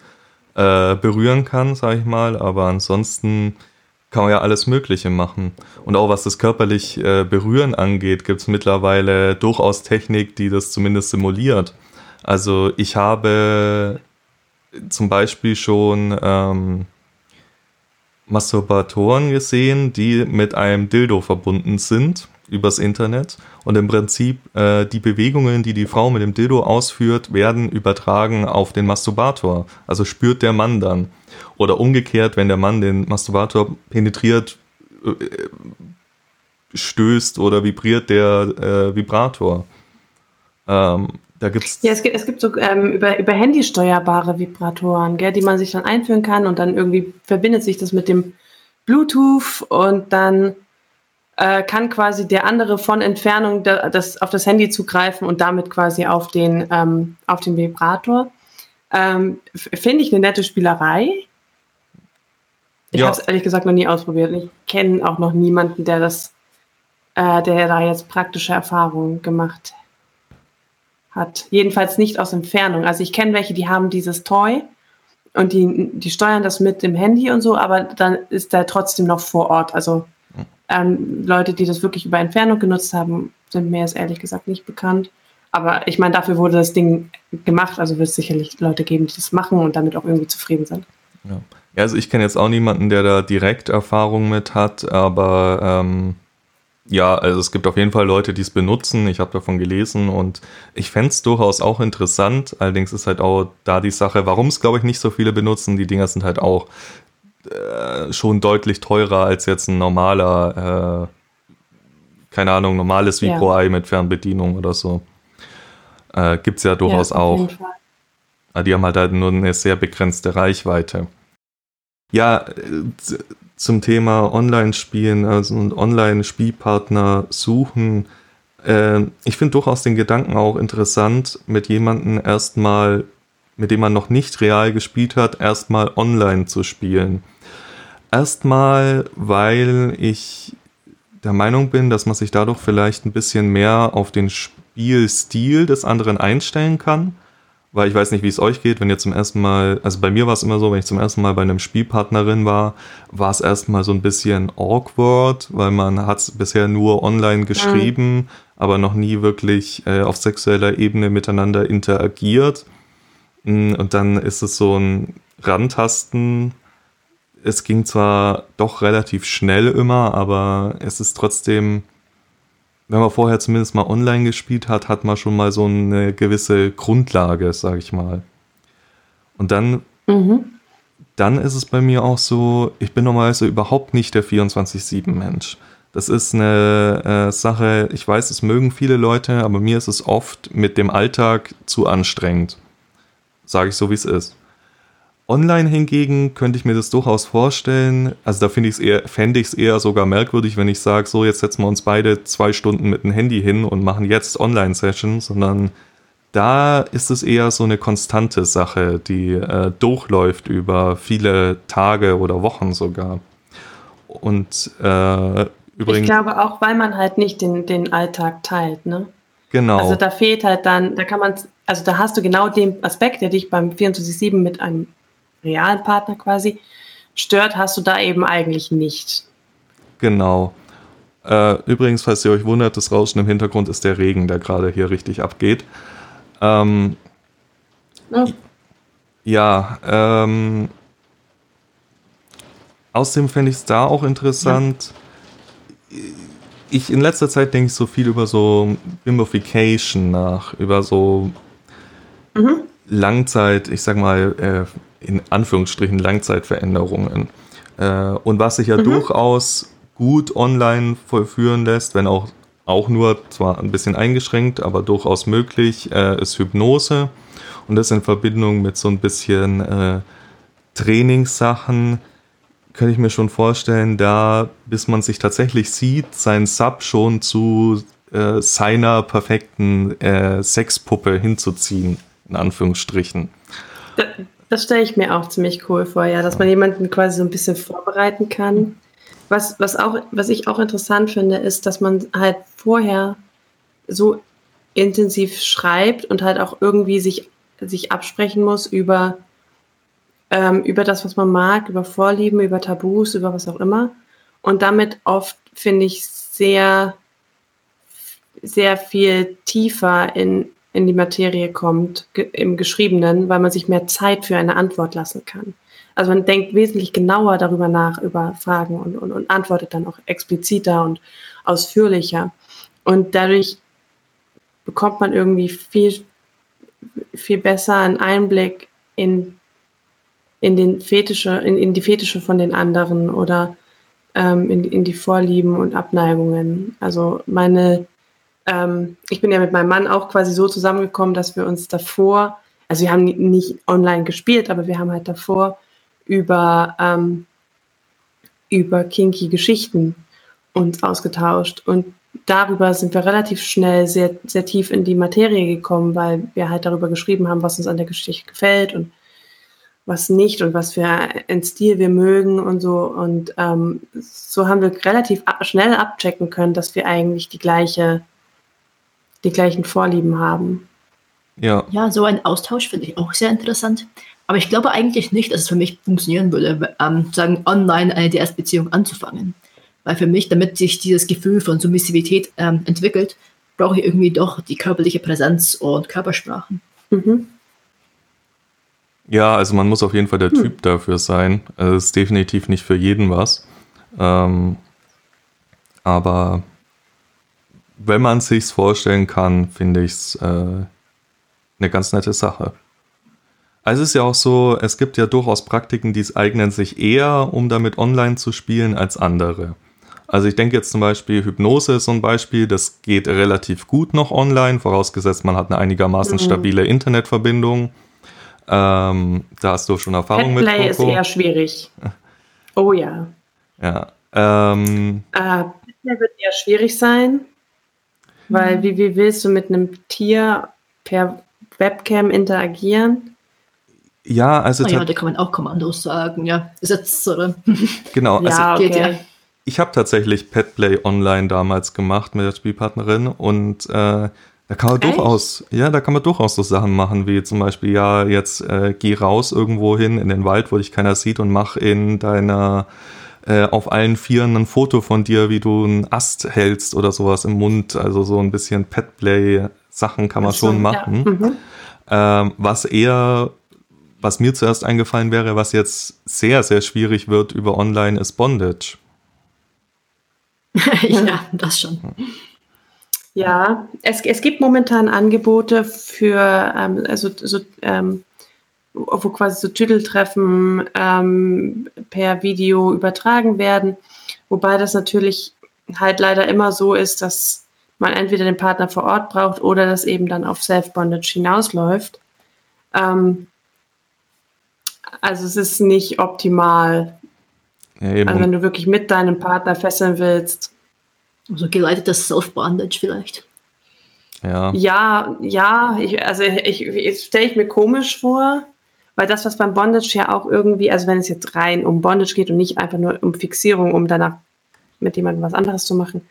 äh, berühren kann, sag ich mal, aber ansonsten kann man ja alles Mögliche machen. Und auch was das körperlich äh, Berühren angeht, gibt es mittlerweile durchaus Technik, die das zumindest simuliert. Also ich habe zum Beispiel schon ähm, Masturbatoren gesehen, die mit einem Dildo verbunden sind übers Internet und im Prinzip äh, die Bewegungen, die die Frau mit dem Dildo ausführt, werden übertragen auf den Masturbator. Also spürt der Mann dann. Oder umgekehrt, wenn der Mann den Masturbator penetriert, äh, stößt oder vibriert der äh, Vibrator. Ähm, da gibt's ja, es gibt, es gibt so ähm, über, über Handy steuerbare Vibratoren, gell, die man sich dann einführen kann und dann irgendwie verbindet sich das mit dem Bluetooth und dann äh, kann quasi der andere von Entfernung das, auf das Handy zugreifen und damit quasi auf den, ähm, auf den Vibrator. Ähm, Finde ich eine nette Spielerei. Ich ja. habe es ehrlich gesagt noch nie ausprobiert. Ich kenne auch noch niemanden, der das, äh, der da jetzt praktische Erfahrungen gemacht hat. Jedenfalls nicht aus Entfernung. Also ich kenne welche, die haben dieses Toy und die, die steuern das mit dem Handy und so, aber dann ist er trotzdem noch vor Ort. Also ähm, Leute, die das wirklich über Entfernung genutzt haben, sind mir jetzt ehrlich gesagt nicht bekannt. Aber ich meine, dafür wurde das Ding gemacht, also wird es sicherlich Leute geben, die das machen und damit auch irgendwie zufrieden sind. Ja. Also ich kenne jetzt auch niemanden, der da direkt Erfahrung mit hat, aber ähm, ja, also es gibt auf jeden Fall Leute, die es benutzen. Ich habe davon gelesen und ich fände es durchaus auch interessant. Allerdings ist halt auch da die Sache, warum es, glaube ich, nicht so viele benutzen. Die Dinger sind halt auch äh, schon deutlich teurer als jetzt ein normaler, äh, keine Ahnung, normales ViPro-Eye ja. mit Fernbedienung oder so. Äh, Gibt es ja durchaus ja, auch. Aber die haben halt, halt nur eine sehr begrenzte Reichweite. Ja, äh, zum Thema Online-Spielen also und Online-Spielpartner suchen. Äh, ich finde durchaus den Gedanken auch interessant, mit jemandem erstmal, mit dem man noch nicht real gespielt hat, erstmal online zu spielen. Erstmal, weil ich der Meinung bin, dass man sich dadurch vielleicht ein bisschen mehr auf den Spielstil des anderen einstellen kann weil ich weiß nicht, wie es euch geht, wenn ihr zum ersten Mal, also bei mir war es immer so, wenn ich zum ersten Mal bei einem Spielpartnerin war, war es erstmal so ein bisschen awkward, weil man hat es bisher nur online geschrieben, mhm. aber noch nie wirklich äh, auf sexueller Ebene miteinander interagiert. Mm, und dann ist es so ein Rantasten. Es ging zwar doch relativ schnell immer, aber es ist trotzdem wenn man vorher zumindest mal online gespielt hat, hat man schon mal so eine gewisse Grundlage, sag ich mal. Und dann, mhm. dann ist es bei mir auch so, ich bin normalerweise überhaupt nicht der 24-7-Mensch. Das ist eine äh, Sache, ich weiß, es mögen viele Leute, aber mir ist es oft mit dem Alltag zu anstrengend. Sage ich so, wie es ist. Online hingegen könnte ich mir das durchaus vorstellen. Also da finde ich es eher, fände ich es eher sogar merkwürdig, wenn ich sage, so jetzt setzen wir uns beide zwei Stunden mit dem Handy hin und machen jetzt Online-Sessions, sondern da ist es eher so eine konstante Sache, die äh, durchläuft über viele Tage oder Wochen sogar. Und äh, übrigens. Ich glaube auch, weil man halt nicht den, den Alltag teilt, ne? Genau. Also da fehlt halt dann, da kann man, also da hast du genau den Aspekt, der dich beim 24-7 mit einem realen Partner quasi stört, hast du da eben eigentlich nicht. Genau. Äh, übrigens, falls ihr euch wundert, das Rauschen im Hintergrund ist der Regen, der gerade hier richtig abgeht. Ähm, oh. Ja, ähm, außerdem fände ich es da auch interessant. Ja. Ich in letzter Zeit denke ich so viel über so Bimbofication nach, über so mhm. Langzeit, ich sag mal, äh, in Anführungsstrichen Langzeitveränderungen. Äh, und was sich ja mhm. durchaus gut online vollführen lässt, wenn auch, auch nur zwar ein bisschen eingeschränkt, aber durchaus möglich, äh, ist Hypnose. Und das in Verbindung mit so ein bisschen äh, Trainingssachen, könnte ich mir schon vorstellen, da, bis man sich tatsächlich sieht, sein Sub schon zu äh, seiner perfekten äh, Sexpuppe hinzuziehen, in Anführungsstrichen. Das stelle ich mir auch ziemlich cool vor, ja, dass man jemanden quasi so ein bisschen vorbereiten kann. Was, was, auch, was ich auch interessant finde, ist, dass man halt vorher so intensiv schreibt und halt auch irgendwie sich, sich absprechen muss über, ähm, über das, was man mag, über Vorlieben, über Tabus, über was auch immer. Und damit oft, finde ich, sehr, sehr viel tiefer in, in die Materie kommt, ge im Geschriebenen, weil man sich mehr Zeit für eine Antwort lassen kann. Also man denkt wesentlich genauer darüber nach, über Fragen und, und, und antwortet dann auch expliziter und ausführlicher. Und dadurch bekommt man irgendwie viel, viel besser einen Einblick in, in, den Fetische, in, in die Fetische von den anderen oder ähm, in, in die Vorlieben und Abneigungen. Also meine ähm, ich bin ja mit meinem Mann auch quasi so zusammengekommen, dass wir uns davor, also wir haben nicht online gespielt, aber wir haben halt davor über, ähm, über kinky Geschichten uns ausgetauscht. Und darüber sind wir relativ schnell sehr, sehr tief in die Materie gekommen, weil wir halt darüber geschrieben haben, was uns an der Geschichte gefällt und was nicht und was für ein Stil wir mögen und so. Und ähm, so haben wir relativ schnell abchecken können, dass wir eigentlich die gleiche die gleichen Vorlieben haben. Ja. Ja, so ein Austausch finde ich auch sehr interessant. Aber ich glaube eigentlich nicht, dass es für mich funktionieren würde, ähm, sagen, online eine DS-Beziehung anzufangen. Weil für mich, damit sich dieses Gefühl von Submissivität ähm, entwickelt, brauche ich irgendwie doch die körperliche Präsenz und Körpersprachen. Mhm. Ja, also man muss auf jeden Fall der hm. Typ dafür sein. Es ist definitiv nicht für jeden was. Ähm, aber wenn man sich's vorstellen kann, finde ich es äh, eine ganz nette Sache. Also es ist ja auch so, es gibt ja durchaus Praktiken, die es eignen sich eher, um damit online zu spielen, als andere. Also ich denke jetzt zum Beispiel, Hypnose ist so ein Beispiel, das geht relativ gut noch online, vorausgesetzt man hat eine einigermaßen mhm. stabile Internetverbindung. Ähm, da hast du schon Erfahrung mit. Play ist eher schwierig. Oh ja. Ja. Ähm, äh, wird eher schwierig sein, weil mhm. wie, wie willst du mit einem Tier per Webcam interagieren? Ja, also. Oh ja, da kann man auch Kommandos sagen, ja. Ist oder? Genau, also ja, okay. geht ja. Ich habe tatsächlich Petplay online damals gemacht mit der Spielpartnerin und äh, da kann man Echt? durchaus, ja, da kann man durchaus so Sachen machen, wie zum Beispiel, ja, jetzt äh, geh raus irgendwo hin in den Wald, wo dich keiner sieht und mach in deiner äh, auf allen Vieren ein Foto von dir, wie du einen Ast hältst oder sowas im Mund. Also so ein bisschen Petplay-Sachen kann man so, schon machen. Ja. Mhm. Ähm, was eher, was mir zuerst eingefallen wäre, was jetzt sehr, sehr schwierig wird über Online, ist Bondage. ja, das schon. Ja, es, es gibt momentan Angebote für, ähm, also so, ähm, wo quasi so Titeltreffen ähm, per Video übertragen werden, wobei das natürlich halt leider immer so ist, dass man entweder den Partner vor Ort braucht oder das eben dann auf Self-Bondage hinausläuft. Ähm, also es ist nicht optimal. Ja, also wenn du wirklich mit deinem Partner fesseln willst. Also geleitetes Self-Bondage vielleicht. Ja. Ja, ja, ich, also ich, ich stelle ich mir komisch vor, weil das, was beim Bondage ja auch irgendwie, also wenn es jetzt rein um Bondage geht und nicht einfach nur um Fixierung, um danach mit jemandem was anderes zu machen,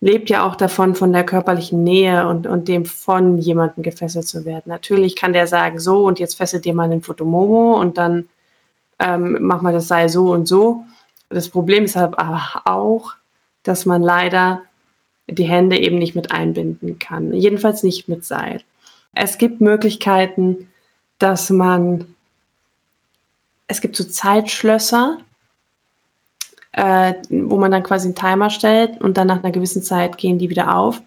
lebt ja auch davon, von der körperlichen Nähe und, und dem von jemandem gefesselt zu werden. Natürlich kann der sagen, so und jetzt fesselt dir mal den Fotomomo und dann ähm, mach mal das Seil so und so. Das Problem ist aber auch, dass man leider die Hände eben nicht mit einbinden kann. Jedenfalls nicht mit Seil. Es gibt Möglichkeiten, dass man, es gibt so Zeitschlösser, äh, wo man dann quasi einen Timer stellt und dann nach einer gewissen Zeit gehen die wieder auf.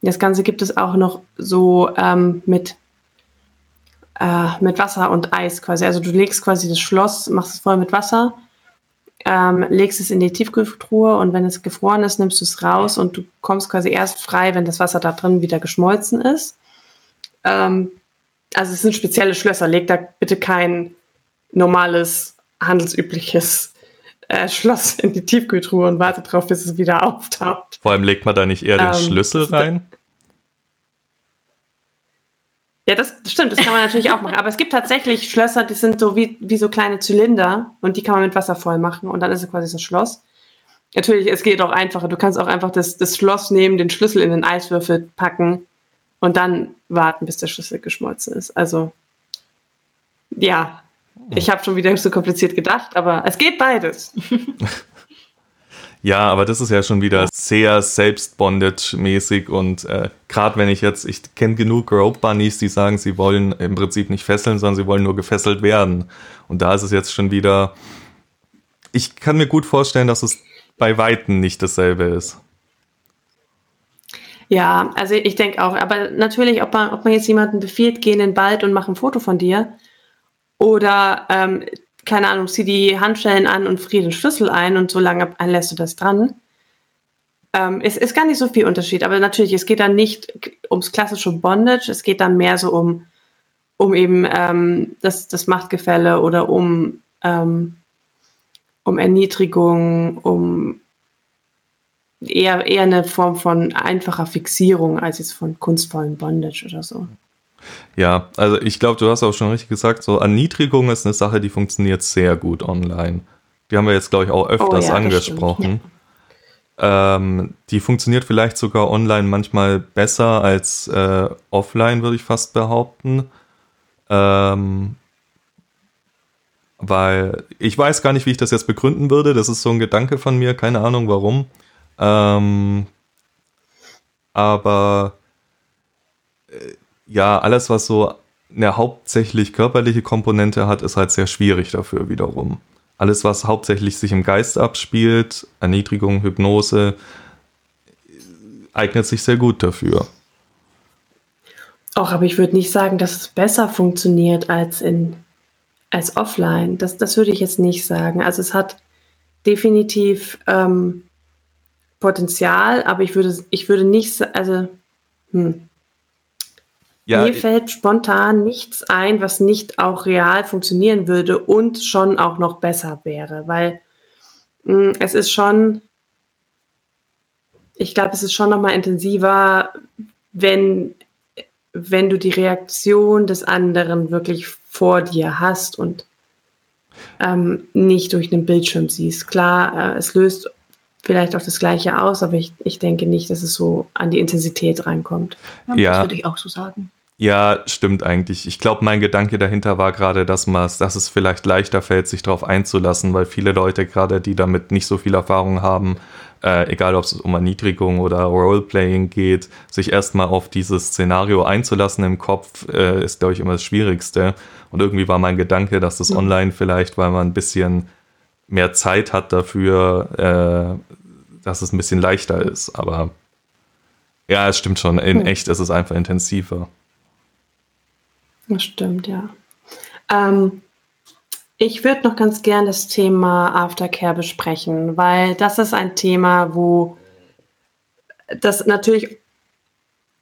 Das Ganze gibt es auch noch so ähm, mit, äh, mit Wasser und Eis quasi. Also du legst quasi das Schloss, machst es voll mit Wasser ähm, legst es in die Tiefkühltruhe und wenn es gefroren ist, nimmst du es raus und du kommst quasi erst frei, wenn das Wasser da drin wieder geschmolzen ist. Ähm, also es sind spezielle Schlösser. Leg da bitte kein normales, handelsübliches äh, Schloss in die Tiefkühltruhe und warte drauf, bis es wieder auftaucht. Vor allem legt man da nicht eher den ähm, Schlüssel rein? Ja, das stimmt, das kann man natürlich auch machen. Aber es gibt tatsächlich Schlösser, die sind so wie, wie so kleine Zylinder und die kann man mit Wasser voll machen und dann ist es quasi das Schloss. Natürlich, es geht auch einfacher. Du kannst auch einfach das, das Schloss nehmen, den Schlüssel in den Eiswürfel packen und dann warten, bis der Schlüssel geschmolzen ist. Also, ja, ich habe schon wieder so kompliziert gedacht, aber es geht beides. Ja, aber das ist ja schon wieder sehr selbstbondage-mäßig und äh, gerade wenn ich jetzt, ich kenne genug Rope Bunnies, die sagen, sie wollen im Prinzip nicht fesseln, sondern sie wollen nur gefesselt werden. Und da ist es jetzt schon wieder, ich kann mir gut vorstellen, dass es bei Weitem nicht dasselbe ist. Ja, also ich denke auch, aber natürlich, ob man, ob man jetzt jemanden befiehlt, geh in den Wald und mach ein Foto von dir. Oder ähm, keine Ahnung, zieh die Handschellen an und friere den Schlüssel ein und so lange lässt du das dran. Ähm, es ist gar nicht so viel Unterschied, aber natürlich, es geht dann nicht ums klassische Bondage, es geht dann mehr so um, um eben ähm, das, das Machtgefälle oder um, ähm, um Erniedrigung, um eher, eher eine Form von einfacher Fixierung als jetzt von kunstvollen Bondage oder so. Ja, also ich glaube, du hast auch schon richtig gesagt, so Erniedrigung ist eine Sache, die funktioniert sehr gut online. Die haben wir jetzt, glaube ich, auch öfters oh, ja, angesprochen. Ja. Ähm, die funktioniert vielleicht sogar online manchmal besser als äh, offline, würde ich fast behaupten. Ähm, weil ich weiß gar nicht, wie ich das jetzt begründen würde. Das ist so ein Gedanke von mir, keine Ahnung warum. Ähm, aber äh, ja, alles, was so eine hauptsächlich körperliche Komponente hat, ist halt sehr schwierig dafür wiederum. Alles, was hauptsächlich sich im Geist abspielt, Erniedrigung, Hypnose, eignet sich sehr gut dafür. Auch, aber ich würde nicht sagen, dass es besser funktioniert als in als offline. Das, das würde ich jetzt nicht sagen. Also es hat definitiv ähm, Potenzial, aber ich würde, ich würde nicht, also hm. ja, mir fällt spontan nichts ein, was nicht auch real funktionieren würde und schon auch noch besser wäre, weil mh, hm, es ist schon, ich glaube, es ist schon noch mal intensiver, wenn wenn du die Reaktion des anderen wirklich vor dir hast und ähm, nicht durch einen Bildschirm siehst. Klar, äh, es löst vielleicht auch das Gleiche aus, aber ich, ich denke nicht, dass es so an die Intensität reinkommt. Ja, ja. Das würde ich auch so sagen. Ja, stimmt eigentlich. Ich glaube, mein Gedanke dahinter war gerade, dass, dass es vielleicht leichter fällt, sich darauf einzulassen, weil viele Leute gerade, die damit nicht so viel Erfahrung haben, äh, egal ob es um Erniedrigung oder Roleplaying geht, sich erstmal auf dieses Szenario einzulassen im Kopf, äh, ist, glaube ich, immer das Schwierigste. Und irgendwie war mein Gedanke, dass das mhm. online vielleicht, weil man ein bisschen mehr Zeit hat dafür, äh, dass es ein bisschen leichter ist. Aber ja, es stimmt schon. In mhm. echt ist es einfach intensiver. Das stimmt, ja. Ähm, ich würde noch ganz gern das Thema Aftercare besprechen, weil das ist ein Thema, wo das natürlich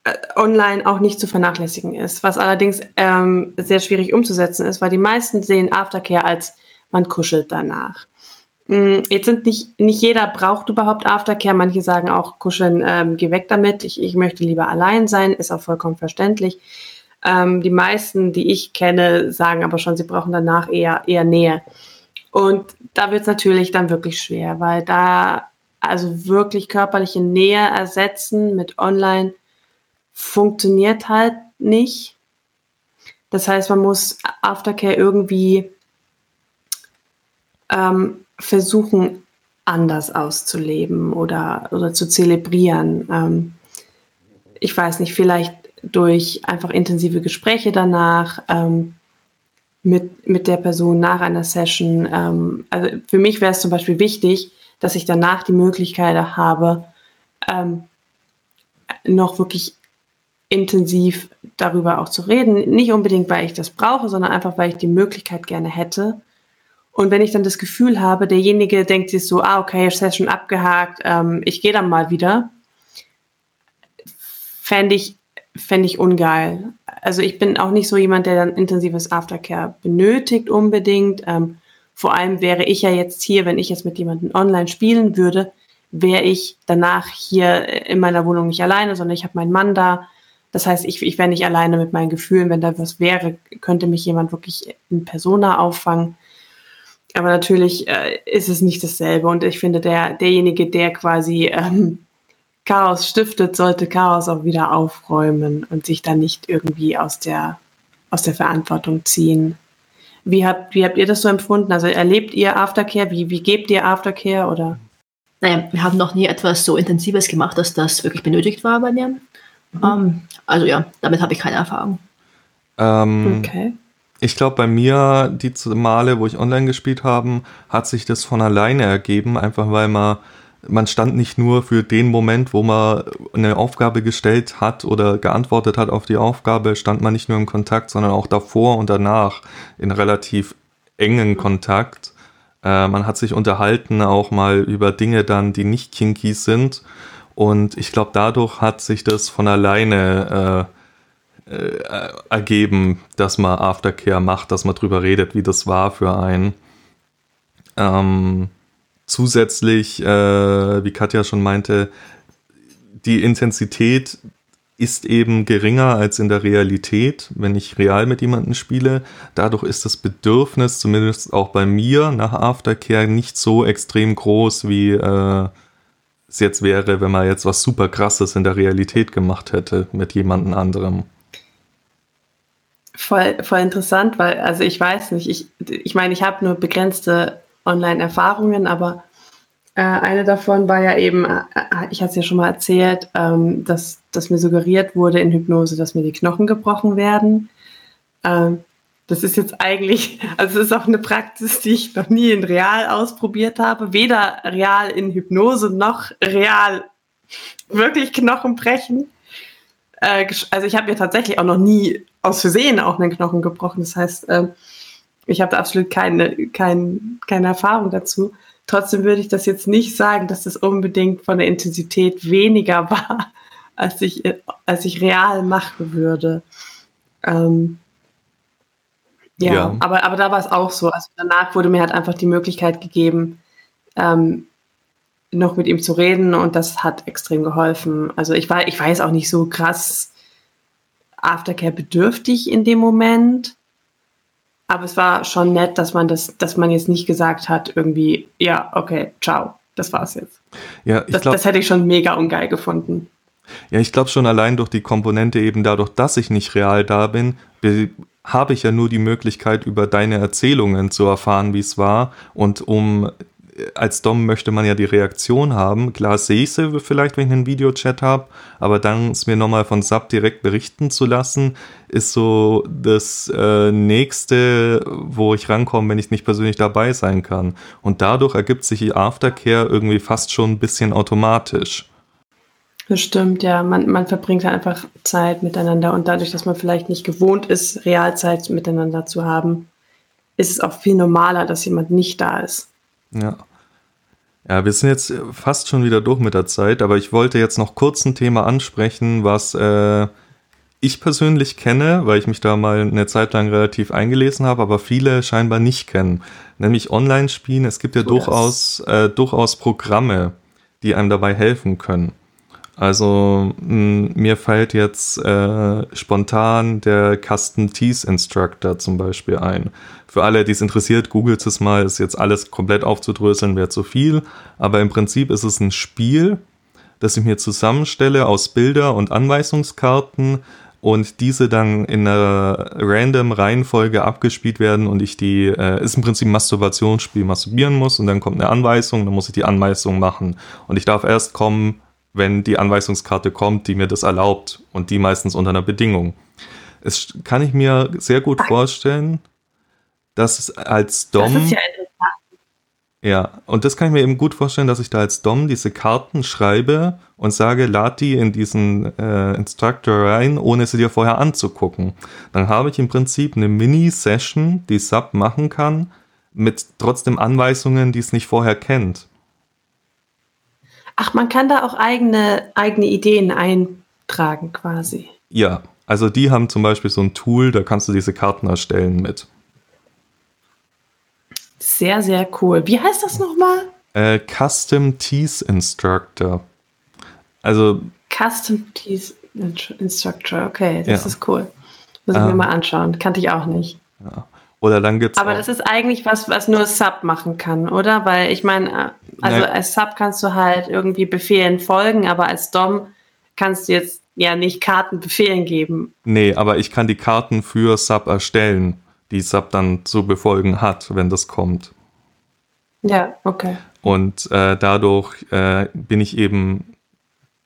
äh, online auch nicht zu vernachlässigen ist, was allerdings ähm, sehr schwierig umzusetzen ist, weil die meisten sehen Aftercare als man kuschelt danach. Mm, jetzt sind nicht, nicht jeder braucht überhaupt Aftercare. Manche sagen auch, kuscheln, ähm, geh weg damit. Ich, ich möchte lieber allein sein, ist auch vollkommen verständlich. Ähm, die meisten, die ich kenne, sagen aber schon, sie brauchen danach eher, eher Nähe. Und da wird es natürlich dann wirklich schwer, weil da also wirklich körperliche Nähe ersetzen mit Online funktioniert halt nicht. Das heißt, man muss Aftercare irgendwie ähm, versuchen, anders auszuleben oder, oder zu zelebrieren. Ähm, ich weiß nicht, vielleicht durch einfach intensive Gespräche danach ähm, mit, mit der Person nach einer Session. Ähm, also für mich wäre es zum Beispiel wichtig, dass ich danach die Möglichkeit habe, ähm, noch wirklich intensiv darüber auch zu reden. Nicht unbedingt, weil ich das brauche, sondern einfach, weil ich die Möglichkeit gerne hätte. Und wenn ich dann das Gefühl habe, derjenige denkt sich so, ah, okay, Session abgehakt, ähm, ich gehe dann mal wieder, fände ich fände ich ungeil. Also ich bin auch nicht so jemand, der dann intensives Aftercare benötigt unbedingt. Ähm, vor allem wäre ich ja jetzt hier, wenn ich jetzt mit jemandem online spielen würde, wäre ich danach hier in meiner Wohnung nicht alleine, sondern ich habe meinen Mann da. Das heißt, ich, ich wäre nicht alleine mit meinen Gefühlen. Wenn da was wäre, könnte mich jemand wirklich in Persona auffangen. Aber natürlich äh, ist es nicht dasselbe. Und ich finde, der, derjenige, der quasi ähm, Chaos stiftet, sollte Chaos auch wieder aufräumen und sich dann nicht irgendwie aus der, aus der Verantwortung ziehen. Wie habt, wie habt ihr das so empfunden? Also erlebt ihr Aftercare? Wie, wie gebt ihr Aftercare oder? Naja, wir haben noch nie etwas so Intensives gemacht, dass das wirklich benötigt war bei mir. Mhm. Um, ähm, also ja, damit habe ich keine Erfahrung. Ähm, okay. Ich glaube, bei mir, die Male, wo ich online gespielt habe, hat sich das von alleine ergeben, einfach weil man man stand nicht nur für den Moment, wo man eine Aufgabe gestellt hat oder geantwortet hat auf die Aufgabe, stand man nicht nur im Kontakt, sondern auch davor und danach in relativ engen Kontakt. Äh, man hat sich unterhalten auch mal über Dinge dann, die nicht kinky sind. Und ich glaube, dadurch hat sich das von alleine äh, äh, ergeben, dass man Aftercare macht, dass man drüber redet, wie das war für einen. Ähm, Zusätzlich, äh, wie Katja schon meinte, die Intensität ist eben geringer als in der Realität, wenn ich real mit jemandem spiele. Dadurch ist das Bedürfnis, zumindest auch bei mir, nach Aftercare nicht so extrem groß, wie äh, es jetzt wäre, wenn man jetzt was super krasses in der Realität gemacht hätte mit jemandem anderem. Voll, voll interessant, weil, also ich weiß nicht, ich, ich meine, ich habe nur begrenzte Online-Erfahrungen, aber äh, eine davon war ja eben, äh, äh ich hatte es ja schon mal erzählt, ähm, dass, dass mir suggeriert wurde in Hypnose, dass mir die Knochen gebrochen werden. Ähm, das ist jetzt eigentlich, also es ist auch eine Praxis, die ich noch nie in real ausprobiert habe. Weder real in Hypnose noch real wirklich Knochen brechen. Äh, also ich habe mir tatsächlich auch noch nie aus Versehen auch einen Knochen gebrochen. Das heißt, äh, ich habe da absolut keine, kein, keine Erfahrung dazu. Trotzdem würde ich das jetzt nicht sagen, dass das unbedingt von der Intensität weniger war, als ich, als ich real machen würde. Ähm, ja, ja, Aber, aber da war es auch so. Also danach wurde mir halt einfach die Möglichkeit gegeben, ähm, noch mit ihm zu reden und das hat extrem geholfen. Also ich war, ich weiß auch nicht so krass Aftercare bedürftig in dem Moment. Aber es war schon nett, dass man das, dass man jetzt nicht gesagt hat, irgendwie, ja, okay, ciao, das war's jetzt. Ja, ich das, glaub, das hätte ich schon mega ungeil gefunden. Ja, ich glaube schon allein durch die Komponente eben dadurch, dass ich nicht real da bin, habe ich ja nur die Möglichkeit, über deine Erzählungen zu erfahren, wie es war. Und um als Dom möchte man ja die Reaktion haben. Klar sehe ich sie vielleicht, wenn ich einen Videochat habe, aber dann es mir nochmal von Sub direkt berichten zu lassen, ist so das äh, nächste, wo ich rankomme, wenn ich nicht persönlich dabei sein kann. Und dadurch ergibt sich die Aftercare irgendwie fast schon ein bisschen automatisch. Das stimmt, ja. Man, man verbringt halt einfach Zeit miteinander und dadurch, dass man vielleicht nicht gewohnt ist, Realzeit miteinander zu haben, ist es auch viel normaler, dass jemand nicht da ist. Ja. Ja, wir sind jetzt fast schon wieder durch mit der Zeit, aber ich wollte jetzt noch kurz ein Thema ansprechen, was äh, ich persönlich kenne, weil ich mich da mal eine Zeit lang relativ eingelesen habe, aber viele scheinbar nicht kennen. Nämlich Online-Spielen. Es gibt ja oh, durchaus, äh, durchaus Programme, die einem dabei helfen können. Also mh, mir fällt jetzt äh, spontan der Custom Tease Instructor zum Beispiel ein. Für alle, die es interessiert, googelt es mal, ist jetzt alles komplett aufzudröseln, wäre zu viel. Aber im Prinzip ist es ein Spiel, das ich mir zusammenstelle aus Bilder und Anweisungskarten und diese dann in einer random Reihenfolge abgespielt werden und ich die, äh, ist im Prinzip ein Masturbationsspiel, masturbieren muss und dann kommt eine Anweisung, dann muss ich die Anweisung machen. Und ich darf erst kommen, wenn die Anweisungskarte kommt, die mir das erlaubt und die meistens unter einer Bedingung. Es kann ich mir sehr gut vorstellen, dass es als Dom. Das ist ja interessant. Ja, und das kann ich mir eben gut vorstellen, dass ich da als Dom diese Karten schreibe und sage, lad die in diesen äh, Instructor rein, ohne sie dir vorher anzugucken. Dann habe ich im Prinzip eine Mini-Session, die Sub machen kann, mit trotzdem Anweisungen, die es nicht vorher kennt. Ach, man kann da auch eigene, eigene Ideen eintragen quasi. Ja, also die haben zum Beispiel so ein Tool, da kannst du diese Karten erstellen mit. Sehr, sehr cool. Wie heißt das nochmal? Äh, Custom Tease Instructor. Also. Custom Tease Instructor, okay, das ja. ist cool. Muss ich ähm, mir mal anschauen. Kannte ich auch nicht. Ja. Oder dann gibt's Aber das ist eigentlich was, was nur Sub machen kann, oder? Weil ich meine, äh, also ne. als Sub kannst du halt irgendwie Befehlen folgen, aber als Dom kannst du jetzt ja nicht Karten Befehlen geben. Nee, aber ich kann die Karten für Sub erstellen, die Sub dann zu befolgen hat, wenn das kommt. Ja, okay. Und äh, dadurch äh, bin ich eben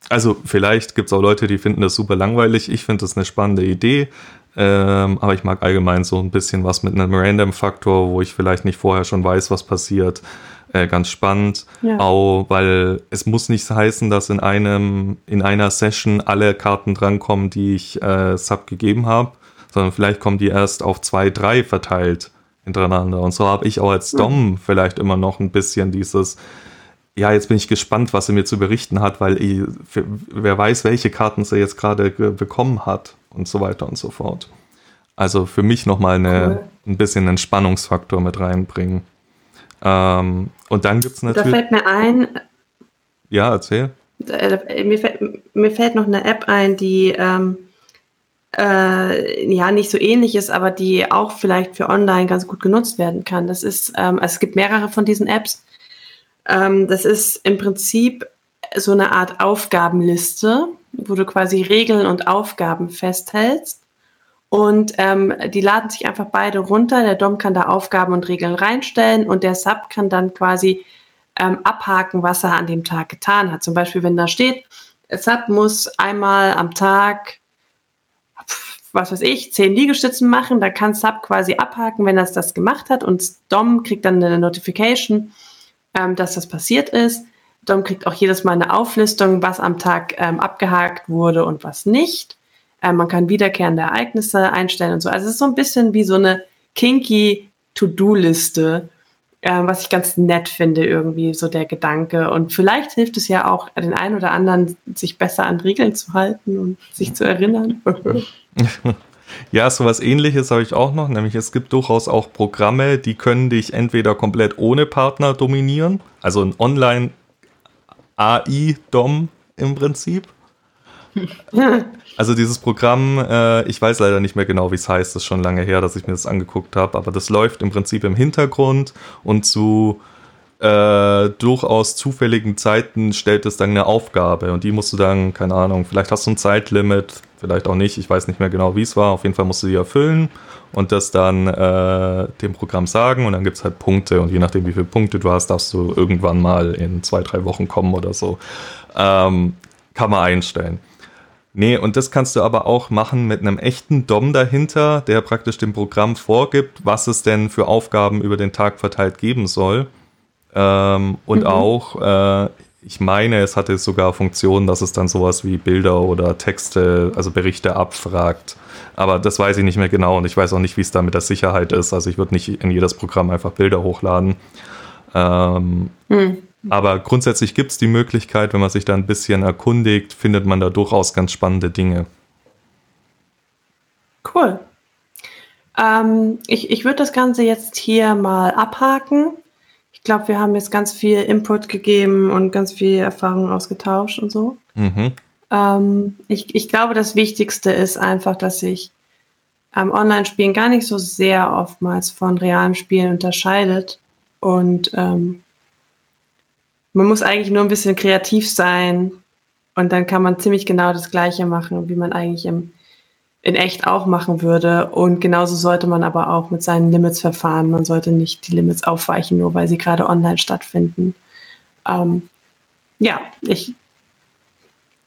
also vielleicht gibt es auch Leute, die finden das super langweilig. Ich finde das eine spannende Idee. Ähm, aber ich mag allgemein so ein bisschen was mit einem Random-Faktor, wo ich vielleicht nicht vorher schon weiß, was passiert. Äh, ganz spannend. Ja. Auch weil es muss nicht heißen, dass in einem, in einer Session alle Karten drankommen, die ich äh, Sub gegeben habe, sondern vielleicht kommen die erst auf zwei, drei verteilt hintereinander. Und so habe ich auch als Dom mhm. vielleicht immer noch ein bisschen dieses, ja, jetzt bin ich gespannt, was er mir zu berichten hat, weil ich, wer weiß, welche Karten sie jetzt gerade bekommen hat und so weiter und so fort. Also für mich nochmal eine, cool. ein bisschen einen Spannungsfaktor mit reinbringen. Ähm, und dann gibt es natürlich. Da fällt mir ein. Ja, erzähl. Äh, mir, fällt, mir fällt noch eine App ein, die ähm, äh, ja nicht so ähnlich ist, aber die auch vielleicht für online ganz gut genutzt werden kann. Das ist, ähm, also es gibt mehrere von diesen Apps. Ähm, das ist im Prinzip so eine Art Aufgabenliste, wo du quasi Regeln und Aufgaben festhältst Und ähm, die laden sich einfach beide runter. Der Dom kann da Aufgaben und Regeln reinstellen und der Sub kann dann quasi ähm, abhaken, was er an dem Tag getan hat. Zum Beispiel, wenn da steht, Sub muss einmal am Tag, was weiß ich, zehn Liegestützen machen, da kann Sub quasi abhaken, wenn er das gemacht hat und Dom kriegt dann eine Notification, ähm, dass das passiert ist. Dom kriegt auch jedes Mal eine Auflistung, was am Tag ähm, abgehakt wurde und was nicht. Äh, man kann wiederkehrende Ereignisse einstellen und so. Also es ist so ein bisschen wie so eine kinky To-Do-Liste, äh, was ich ganz nett finde, irgendwie so der Gedanke. Und vielleicht hilft es ja auch den einen oder anderen, sich besser an Regeln zu halten und sich zu erinnern. Ja, so was ähnliches habe ich auch noch, nämlich es gibt durchaus auch Programme, die können dich entweder komplett ohne Partner dominieren, also ein Online AI-DOM im Prinzip. Also dieses Programm, äh, ich weiß leider nicht mehr genau, wie es heißt, das ist schon lange her, dass ich mir das angeguckt habe, aber das läuft im Prinzip im Hintergrund und zu äh, durchaus zufälligen Zeiten stellt es dann eine Aufgabe und die musst du dann, keine Ahnung, vielleicht hast du ein Zeitlimit, vielleicht auch nicht, ich weiß nicht mehr genau, wie es war, auf jeden Fall musst du die erfüllen und das dann äh, dem Programm sagen und dann gibt es halt Punkte und je nachdem, wie viele Punkte du hast, darfst du irgendwann mal in zwei, drei Wochen kommen oder so. Ähm, kann man einstellen. Nee, und das kannst du aber auch machen mit einem echten DOM dahinter, der praktisch dem Programm vorgibt, was es denn für Aufgaben über den Tag verteilt geben soll. Ähm, und mhm. auch, äh, ich meine, es hatte sogar Funktionen, dass es dann sowas wie Bilder oder Texte, also Berichte abfragt. Aber das weiß ich nicht mehr genau und ich weiß auch nicht, wie es da mit der Sicherheit ist. Also ich würde nicht in jedes Programm einfach Bilder hochladen. Ähm, mhm. Aber grundsätzlich gibt es die Möglichkeit, wenn man sich da ein bisschen erkundigt, findet man da durchaus ganz spannende Dinge. Cool. Ähm, ich ich würde das Ganze jetzt hier mal abhaken. Ich glaube, wir haben jetzt ganz viel Input gegeben und ganz viel Erfahrung ausgetauscht und so. Mhm. Ähm, ich, ich glaube, das Wichtigste ist einfach, dass sich ähm, Online-Spielen gar nicht so sehr oftmals von realen Spielen unterscheidet. Und ähm, man muss eigentlich nur ein bisschen kreativ sein und dann kann man ziemlich genau das Gleiche machen, wie man eigentlich im, in echt auch machen würde. Und genauso sollte man aber auch mit seinen Limits verfahren. Man sollte nicht die Limits aufweichen, nur weil sie gerade online stattfinden. Ähm, ja, ich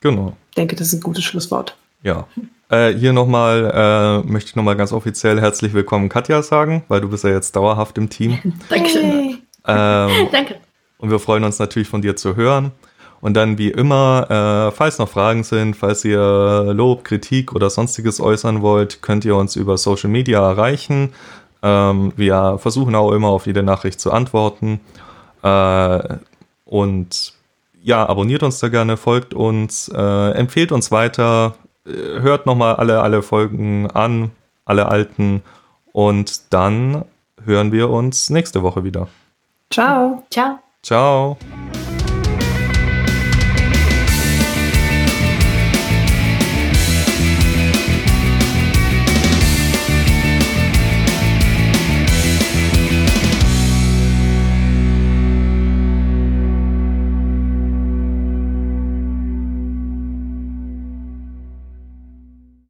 genau. denke, das ist ein gutes Schlusswort. Ja. Äh, hier nochmal, äh, möchte ich nochmal ganz offiziell herzlich willkommen Katja sagen, weil du bist ja jetzt dauerhaft im Team. Dankeschön. Hey. Ähm, Danke. Und wir freuen uns natürlich von dir zu hören. Und dann wie immer, äh, falls noch Fragen sind, falls ihr Lob, Kritik oder sonstiges äußern wollt, könnt ihr uns über Social Media erreichen. Ähm, wir versuchen auch immer auf jede Nachricht zu antworten. Äh, und ja, abonniert uns da gerne, folgt uns, äh, empfehlt uns weiter, äh, hört nochmal alle, alle Folgen an, alle alten. Und dann hören wir uns nächste Woche wieder. Ciao. Ciao. Ciao.